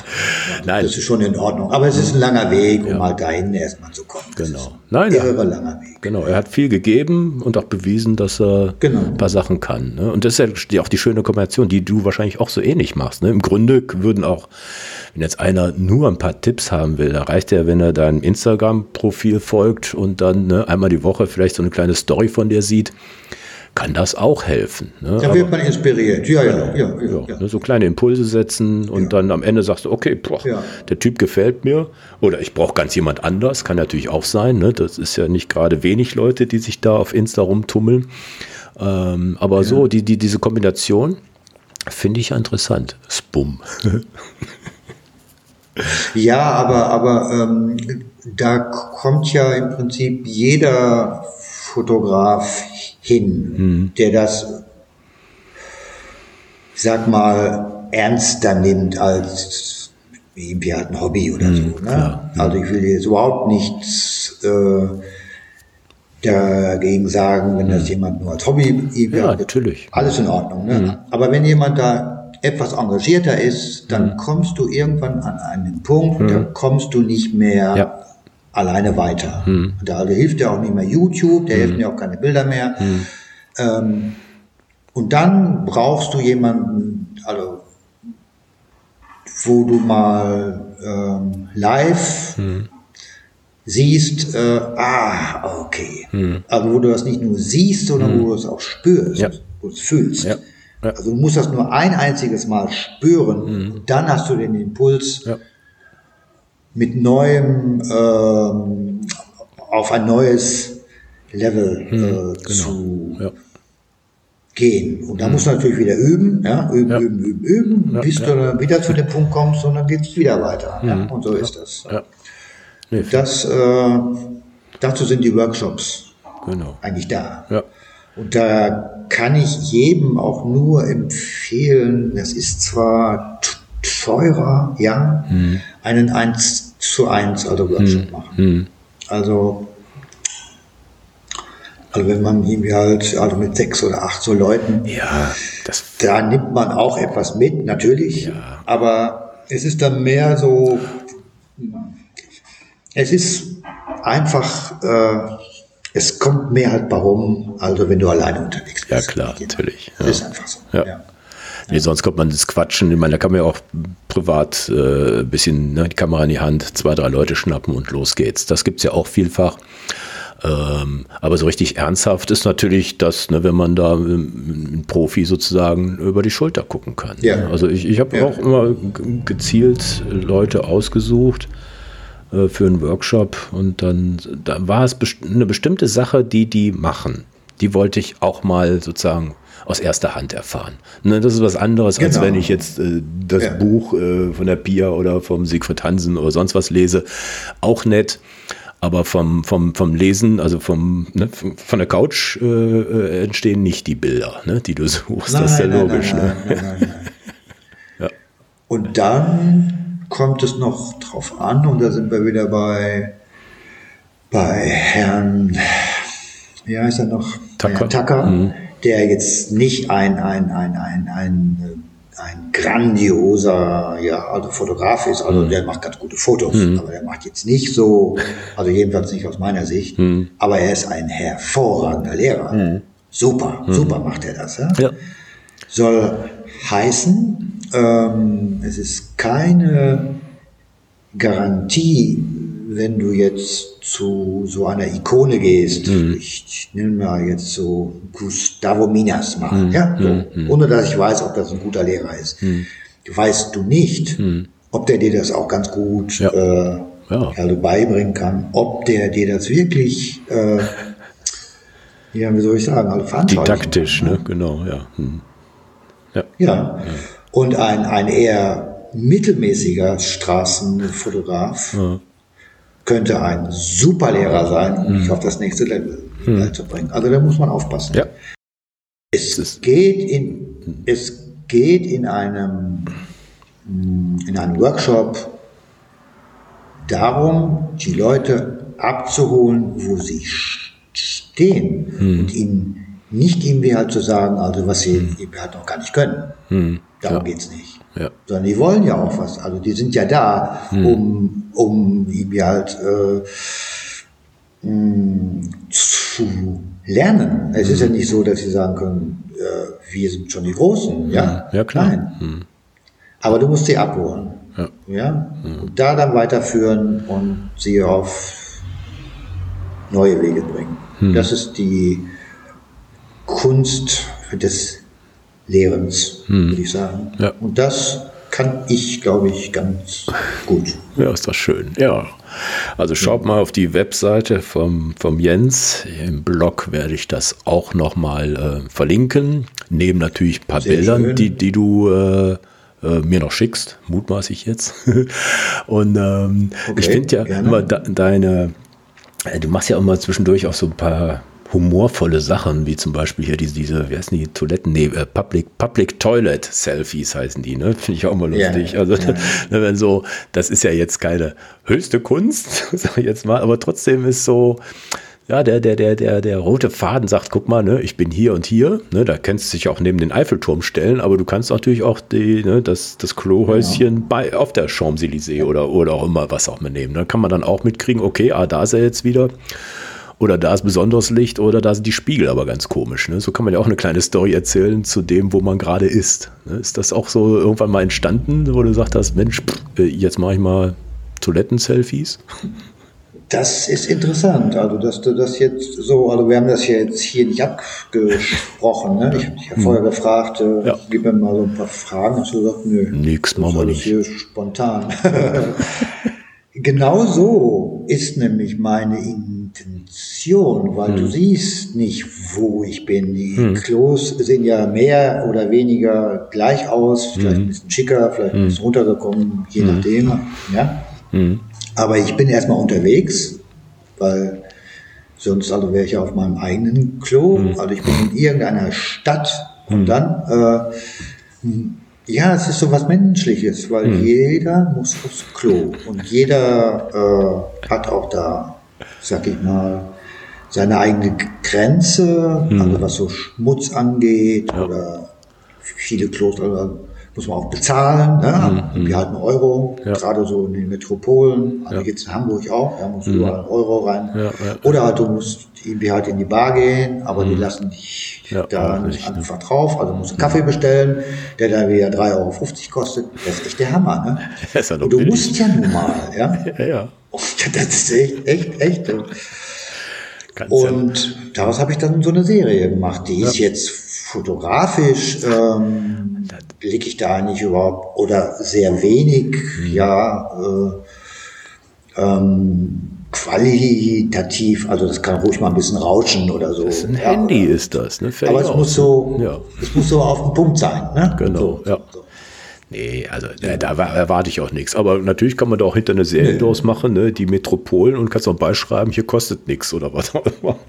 Nein, Das ist schon in Ordnung. Aber es ist ein langer Weg, um halt dahin erstmal zu kommen. Das Genau. Nein, ein ja. langer Weg. Genau, er hat viel gegeben und auch bewiesen, dass er Genau. ein paar Sachen kann. Ne? Und das ist ja auch die schöne Kombination, die du wahrscheinlich auch so ähnlich machst. Ne? Im Grunde würden auch, wenn jetzt einer nur ein paar Tipps haben will, da reicht ja, wenn er deinem Instagram-Profil folgt und dann ne, einmal die Woche vielleicht so eine kleine Story von dir sieht, kann das auch helfen. Ne? Da wird man inspiriert. Ja, ja, ja. ja, ja, ja. ne, so kleine Impulse setzen und dann am Ende sagst du, okay, boah, Ja. der Typ gefällt mir oder ich brauche ganz jemand anders, kann natürlich auch sein. Ne? Das ist ja nicht gerade wenig Leute, die sich da auf Insta rumtummeln. Ähm, aber so, die, die, diese Kombination finde ich ja interessant. Spum. [LAUGHS] Ja, aber, aber ähm, da kommt ja im Prinzip jeder Fotograf hin, der das, ich sag mal, ernster nimmt als irgendwie halt ein Hobby oder so. Ne? Also ich will jetzt überhaupt nichts äh, dagegen sagen, wenn das jemand nur als Hobby Ja, hat. natürlich. Alles in Ordnung. Ne? Aber wenn jemand da etwas engagierter ist, dann kommst du irgendwann an einen Punkt, da kommst du nicht mehr Ja. Alleine weiter. Und Da hilft dir auch nicht mehr YouTube, der hilft dir auch keine Bilder mehr. Ähm, und dann brauchst du jemanden, also wo du mal ähm, live siehst, äh, ah, okay. Also wo du das nicht nur siehst, sondern wo du es auch spürst, Ja. wo du es fühlst. Ja. Ja. Also du musst das nur ein einziges Mal spüren und dann hast du den Impuls, Ja. Mit neuem ähm, auf ein neues Level äh, zu Ja. gehen. Und da musst du natürlich wieder üben, ja, üben, Ja. üben, üben, üben, bis du dann wieder zu dem Punkt kommst und dann geht's wieder weiter. Ja, und so ist das. Nee, Das, äh, dazu sind die Workshops genau. eigentlich da. Und da kann ich jedem auch nur empfehlen, das ist zwar teurer, ja, einen 1 zu 1 also Workshop machen. Also, also wenn man irgendwie halt, also mit sechs oder acht so Leuten, Ja, das da nimmt man auch etwas mit, natürlich, aber es ist dann mehr so, es ist einfach, äh, es kommt mehr halt warum, also wenn du alleine unterwegs bist. Ja, klar, natürlich, ja. Das ist einfach so. Ja. Ja. Nee, sonst kommt man das Quatschen. Ich meine, da kann man ja auch privat äh, ein bisschen ne, die Kamera in die Hand, zwei, drei Leute schnappen und los geht's. Das gibt's ja auch vielfach. Ähm, aber so richtig ernsthaft ist natürlich das, ne, wenn man da ähm, ein Profi sozusagen über die Schulter gucken kann. Ja. ne? Also ich, ich habe Ja. auch immer gezielt Leute ausgesucht äh, für einen Workshop und dann da war es best eine bestimmte Sache, die die machen. Die wollte ich auch mal sozusagen aus erster Hand erfahren. Ne, das ist was anderes, als Genau. wenn ich jetzt äh, das Ja. Buch äh, von der Pia oder vom Siegfried Hansen oder sonst was lese. Auch nett. Aber vom, vom, vom Lesen, also vom, ne, von der Couch äh, äh, entstehen nicht die Bilder, ne, die du suchst. das ist ja Nein, nein, logisch. nein, ne? nein, nein, nein, nein. [LAUGHS] Ja. Und dann kommt es noch drauf an, und da sind wir wieder bei, bei Herrn, wie heißt er noch? Tucker. Herrn Tucker, Mhm. Der jetzt nicht ein, ein, ein, ein, ein, ein grandioser ja, also Fotograf ist, Mhm. also der macht ganz gute Fotos, aber der macht jetzt nicht so, also jedenfalls nicht aus meiner Sicht, Mhm. aber er ist ein hervorragender Lehrer. Super, super macht er das. Ja? Ja. soll heißen, ähm, es ist keine Garantie, wenn du jetzt zu so einer Ikone gehst. Ich, ich nehme mal jetzt so Gustavo Minas mal, ja, so, ohne dass ich weiß, ob das ein guter Lehrer ist. Weißt du nicht, ob der dir das auch ganz gut Ja. äh, Ja. also beibringen kann, ob der dir das wirklich, äh, [LAUGHS] ja, wie soll ich sagen, also Didaktisch, ne? Genau, ja. Hm. ja. Und ein, ein eher mittelmäßiger Straßenfotograf könnte ein super Lehrer sein, um dich auf das nächste Level zu bringen. Also da muss man aufpassen. Ja. Es geht in, es geht in einem, mh, in einem Workshop darum, die Leute abzuholen, wo sie stehen und ihnen nicht irgendwie halt zu sagen, also was sie eben halt noch gar nicht können. Darum geht's nicht. Ja. Sondern die wollen ja auch was. Also die sind ja da, um, um irgendwie halt äh, mh, zu lernen. Es ist ja nicht so, dass sie sagen können, äh, wir sind schon die Großen. Ja, Ja, klar. Nein. Aber du musst sie abholen. Ja. Ja? Und da dann weiterführen und sie auf neue Wege bringen. Das ist die Kunst des Lehrens, würde ich sagen. Ja. Und das kann ich, glaube ich, ganz gut. [LAUGHS] Ja, ist das schön. Ja. Also schaut mal auf die Webseite vom, vom Jens. Im Blog werde ich das auch nochmal äh, verlinken. Neben natürlich ein paar Sehr Bildern, schön. die, die du äh, äh, mir noch schickst, mutmaßlich jetzt. [LAUGHS] Und ähm, Okay, ich finde ja gerne. immer de deine, äh, du machst ja immer zwischendurch auch so ein paar humorvolle Sachen, wie zum Beispiel hier diese, diese wie heißen die, Toiletten, nee, äh, Public, Public Toilet Selfies heißen die, ne? [LAUGHS] Finde ich auch immer lustig. Ja, also, ja. [LAUGHS] Ne, wenn so, das ist ja jetzt keine höchste Kunst, [LAUGHS] sag ich jetzt mal, aber trotzdem ist so, ja, der, der, der, der, der rote Faden sagt, guck mal, ne, ich bin hier und hier, ne, da kannst du dich auch neben den Eiffelturm stellen, aber du kannst natürlich auch die, ne, das, das Klohäuschen ja. bei, auf der Champs-Élysées oder, oder auch immer was auch mal nehmen. Da kann man dann auch mitkriegen, okay, ah, da ist er jetzt wieder. Oder da ist besonderes Licht oder da sind die Spiegel aber ganz komisch. Ne? So kann man ja auch eine kleine Story erzählen zu dem, wo man gerade ist. Ne? Ist das auch so irgendwann mal entstanden, wo du gesagt hast, Mensch, äh, jetzt mache ich mal Toiletten-Selfies? Das ist interessant, also dass du das jetzt so, also wir haben das jetzt hier nicht abgesprochen, ne? Ich habe dich ja vorher hm. gefragt, äh, ja. gib mir mal so ein paar Fragen, hast du gesagt, nö. Nix, machen wir nicht. Hier spontan. [LAUGHS] genau so ist nämlich meine Intention, weil hm. du siehst nicht, wo ich bin. Die hm. Klos sehen ja mehr oder weniger gleich aus, vielleicht hm. ein bisschen schicker, vielleicht ein hm. bisschen runtergekommen, je hm. nachdem, ja. Aber ich bin erstmal unterwegs, weil sonst also wäre ich ja auf meinem eigenen Klo. Also ich bin in irgendeiner Stadt und dann, äh, ja, es ist so was Menschliches, weil mhm. jeder muss aufs Klo und jeder äh, hat auch da, sag ich mal, seine eigene Grenze, mhm. also was so Schmutz angeht ja. oder viele Klos, also muss man auch bezahlen. Ne? Mhm. Wir halten Euro, ja. gerade so in den Metropolen, also ja. jetzt in Hamburg auch, da muss mhm. überall ein Euro rein. Ja, Oder halt, du musst irgendwie halt in die Bar gehen, aber mhm. die lassen dich da nicht ne? einfach drauf. Also musst du Kaffee bestellen, der dann wieder 3,50 Euro kostet. Das ist echt der Hammer. Ne? [LAUGHS] Das ist ja Und du billig. musst ja nun mal. Ja, [LAUGHS] ja. ja. [LAUGHS] das ist echt, echt, echt. Ganz und daraus habe ich dann so eine Serie gemacht. Die ist jetzt fotografisch ähm, blicke ich da nicht überhaupt oder sehr wenig, mhm. ja, äh, ähm, qualitativ, also das kann ruhig mal ein bisschen rauschen oder so. Das ein ja, Handy oder, ist das, ne? aber es muss so, ja. es muss so auf den Punkt sein, ne? Genau, so, ja. So. Nee, also ja. da, erwarte ich auch nichts. Aber natürlich kann man da auch hinter eine Serie nee. draus machen, ne? die Metropolen und kannst auch beischreiben, hier kostet nichts oder was auch immer. [LAUGHS]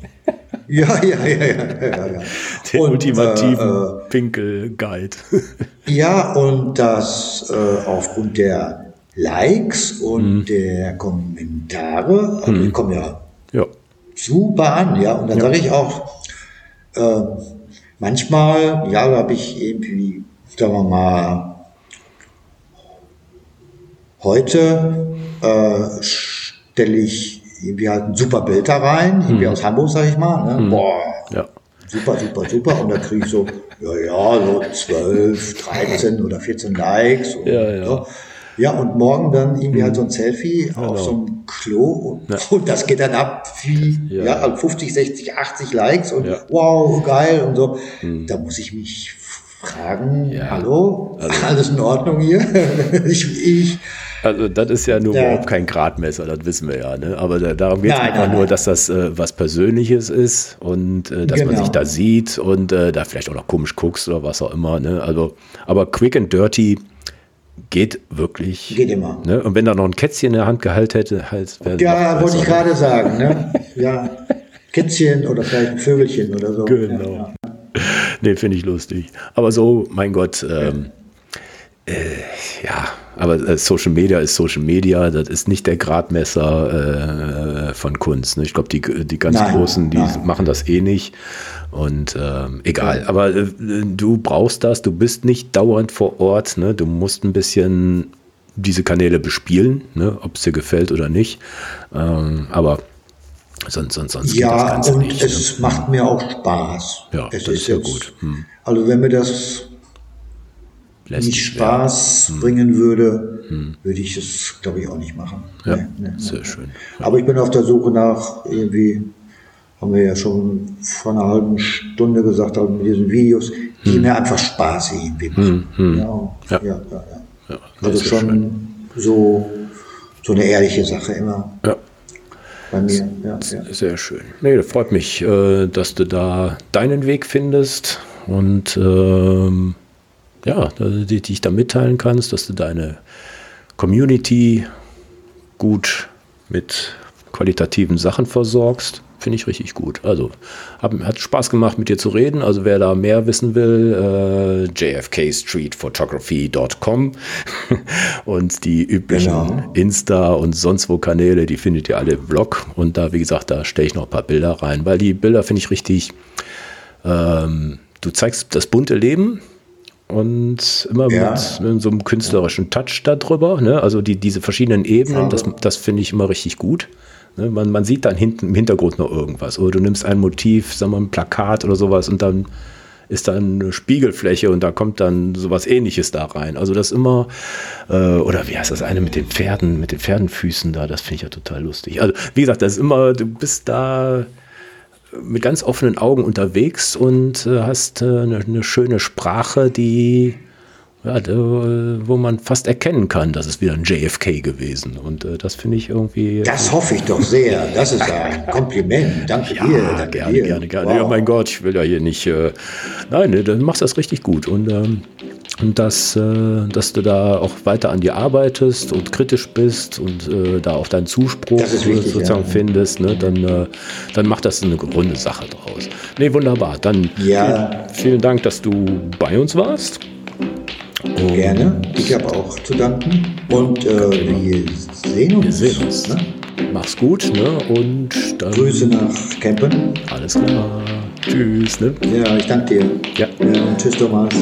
Ja, ja, ja, ja. ja, ja. [LAUGHS] Den und, ultimativen äh, äh Pinkel-Guide. [LAUGHS] ja, und das äh, aufgrund der Likes und mhm. der Kommentare, also mhm. die kommen ja, ja, super an, ja. Und dann ja. sage ich auch, äh, manchmal, ja, da habe ich irgendwie, sagen wir mal, heute äh, stelle ich irgendwie halt ein super Bild da rein, irgendwie hm. aus Hamburg, sag ich mal. Ne? Hm. Boah, ja. super, super, super. Und da kriege ich so, ja, ja, so 12, 13 oder 14 Likes. Und, ja, ja. So. Ja, und morgen dann irgendwie halt so ein Selfie genau. auf so einem Klo und, ja. [LAUGHS] und, das geht dann ab wie ja. ja 50, 60, 80 Likes und ja. wow, geil und so. Hm. Da muss ich mich fragen, hallo, also, [LAUGHS] alles in Ordnung hier? [LAUGHS] ich, ich also das ist ja nur ja. überhaupt kein Gradmesser, das wissen wir ja. Ne? Aber da, darum geht es einfach nur, dass das äh, was Persönliches ist und äh, dass genau. man sich da sieht und äh, da vielleicht auch noch komisch guckst oder was auch immer. Ne? Also, aber quick and dirty geht wirklich. Geht immer. Ne? Und wenn da noch ein Kätzchen in der Hand gehalten hätte, halt. Ja, wollte ich gerade sagen. Ne? Ja, Kätzchen oder vielleicht ein Vögelchen oder so. Genau. Ja, ja. Nee, finde ich lustig. Aber so, mein Gott, ähm, äh, ja aber äh, Social Media ist Social Media, das ist nicht der Gradmesser äh, von Kunst. Ne? Ich glaube, die, die ganz nein, Großen, die nein. machen das eh nicht. Und ähm, egal, ja. aber äh, du brauchst das, du bist nicht dauernd vor Ort, ne? du musst ein bisschen diese Kanäle bespielen, ne? ob es dir gefällt oder nicht. Ähm, aber sonst, sonst, sonst ja, geht das Ganze und nicht. Es ne? macht mir auch Spaß. Ja, es das ist ja gut. Hm. Also wenn mir das nicht Spaß ja. bringen hm. würde, hm. würde ich es, glaube ich, auch nicht machen. Ja, nee, nee, sehr nee. schön. Aber ich bin auf der Suche nach irgendwie, haben wir ja schon vor einer halben Stunde gesagt, also mit diesen Videos, die hm. mir einfach Spaß irgendwie machen. Hm. hm. Ja, ja, ja, ja, ja. Also schon schön. so, so eine ehrliche Sache immer. Ja. Bei mir, ja, Sehr schön. Nee, freut mich, äh, dass du da deinen Weg findest und ähm, ja, die, die ich da mitteilen kannst, dass du deine Community gut mit qualitativen Sachen versorgst. finde ich richtig gut. Also hab, hat Spaß gemacht, mit dir zu reden. Also wer da mehr wissen will, äh, jfkstreetphotography.com [LAUGHS] und die üblichen genau. Insta und sonst wo Kanäle, die findet ihr alle im Blog. Und da, wie gesagt, da stelle ich noch ein paar Bilder rein, weil die Bilder finde ich richtig. Ähm, du zeigst das bunte Leben und immer ja. mit, mit, so einem künstlerischen Touch darüber. Ne? Also die, diese verschiedenen Ebenen, das, das finde ich immer richtig gut. Ne? Man, man sieht dann hinten im Hintergrund noch irgendwas. Oder du nimmst ein Motiv, sagen wir ein Plakat oder sowas und dann ist da eine Spiegelfläche und da kommt dann sowas ähnliches da rein. Also das immer, äh, oder wie heißt das eine mit den Pferden, mit den Pferdenfüßen da, das finde ich ja total lustig. Also wie gesagt, das ist immer, du bist da mit ganz offenen Augen unterwegs und äh, hast äh, eine, eine, schöne Sprache, die wo man fast erkennen kann, dass es wieder ein JFK gewesen. Und äh, das finde ich irgendwie. Das hoffe ich doch sehr. Das ist ein Kompliment. Danke ja, dir. Danke gerne, dir. gerne, gerne. Wow. Ja, mein Gott, ich will ja hier nicht. Äh, nein, ne, du machst das richtig gut. Und ähm, und dass, äh, dass du da auch weiter an dir arbeitest und kritisch bist und äh, da auch deinen Zuspruch wichtig, sozusagen ja. findest, ne, dann, äh, dann macht das eine runde Sache draus. Nee, wunderbar. Dann ja. vielen, vielen Dank, dass du bei uns warst. Gerne. Ich habe auch zu danken. Und äh, wir sehen uns. Wir sehen uns. Ne? Mach's gut. Ne? Und dann Grüße nach Campen. Alles klar. Tschüss. Ne? Ja, ich danke dir. Ja. ja tschüss, Thomas.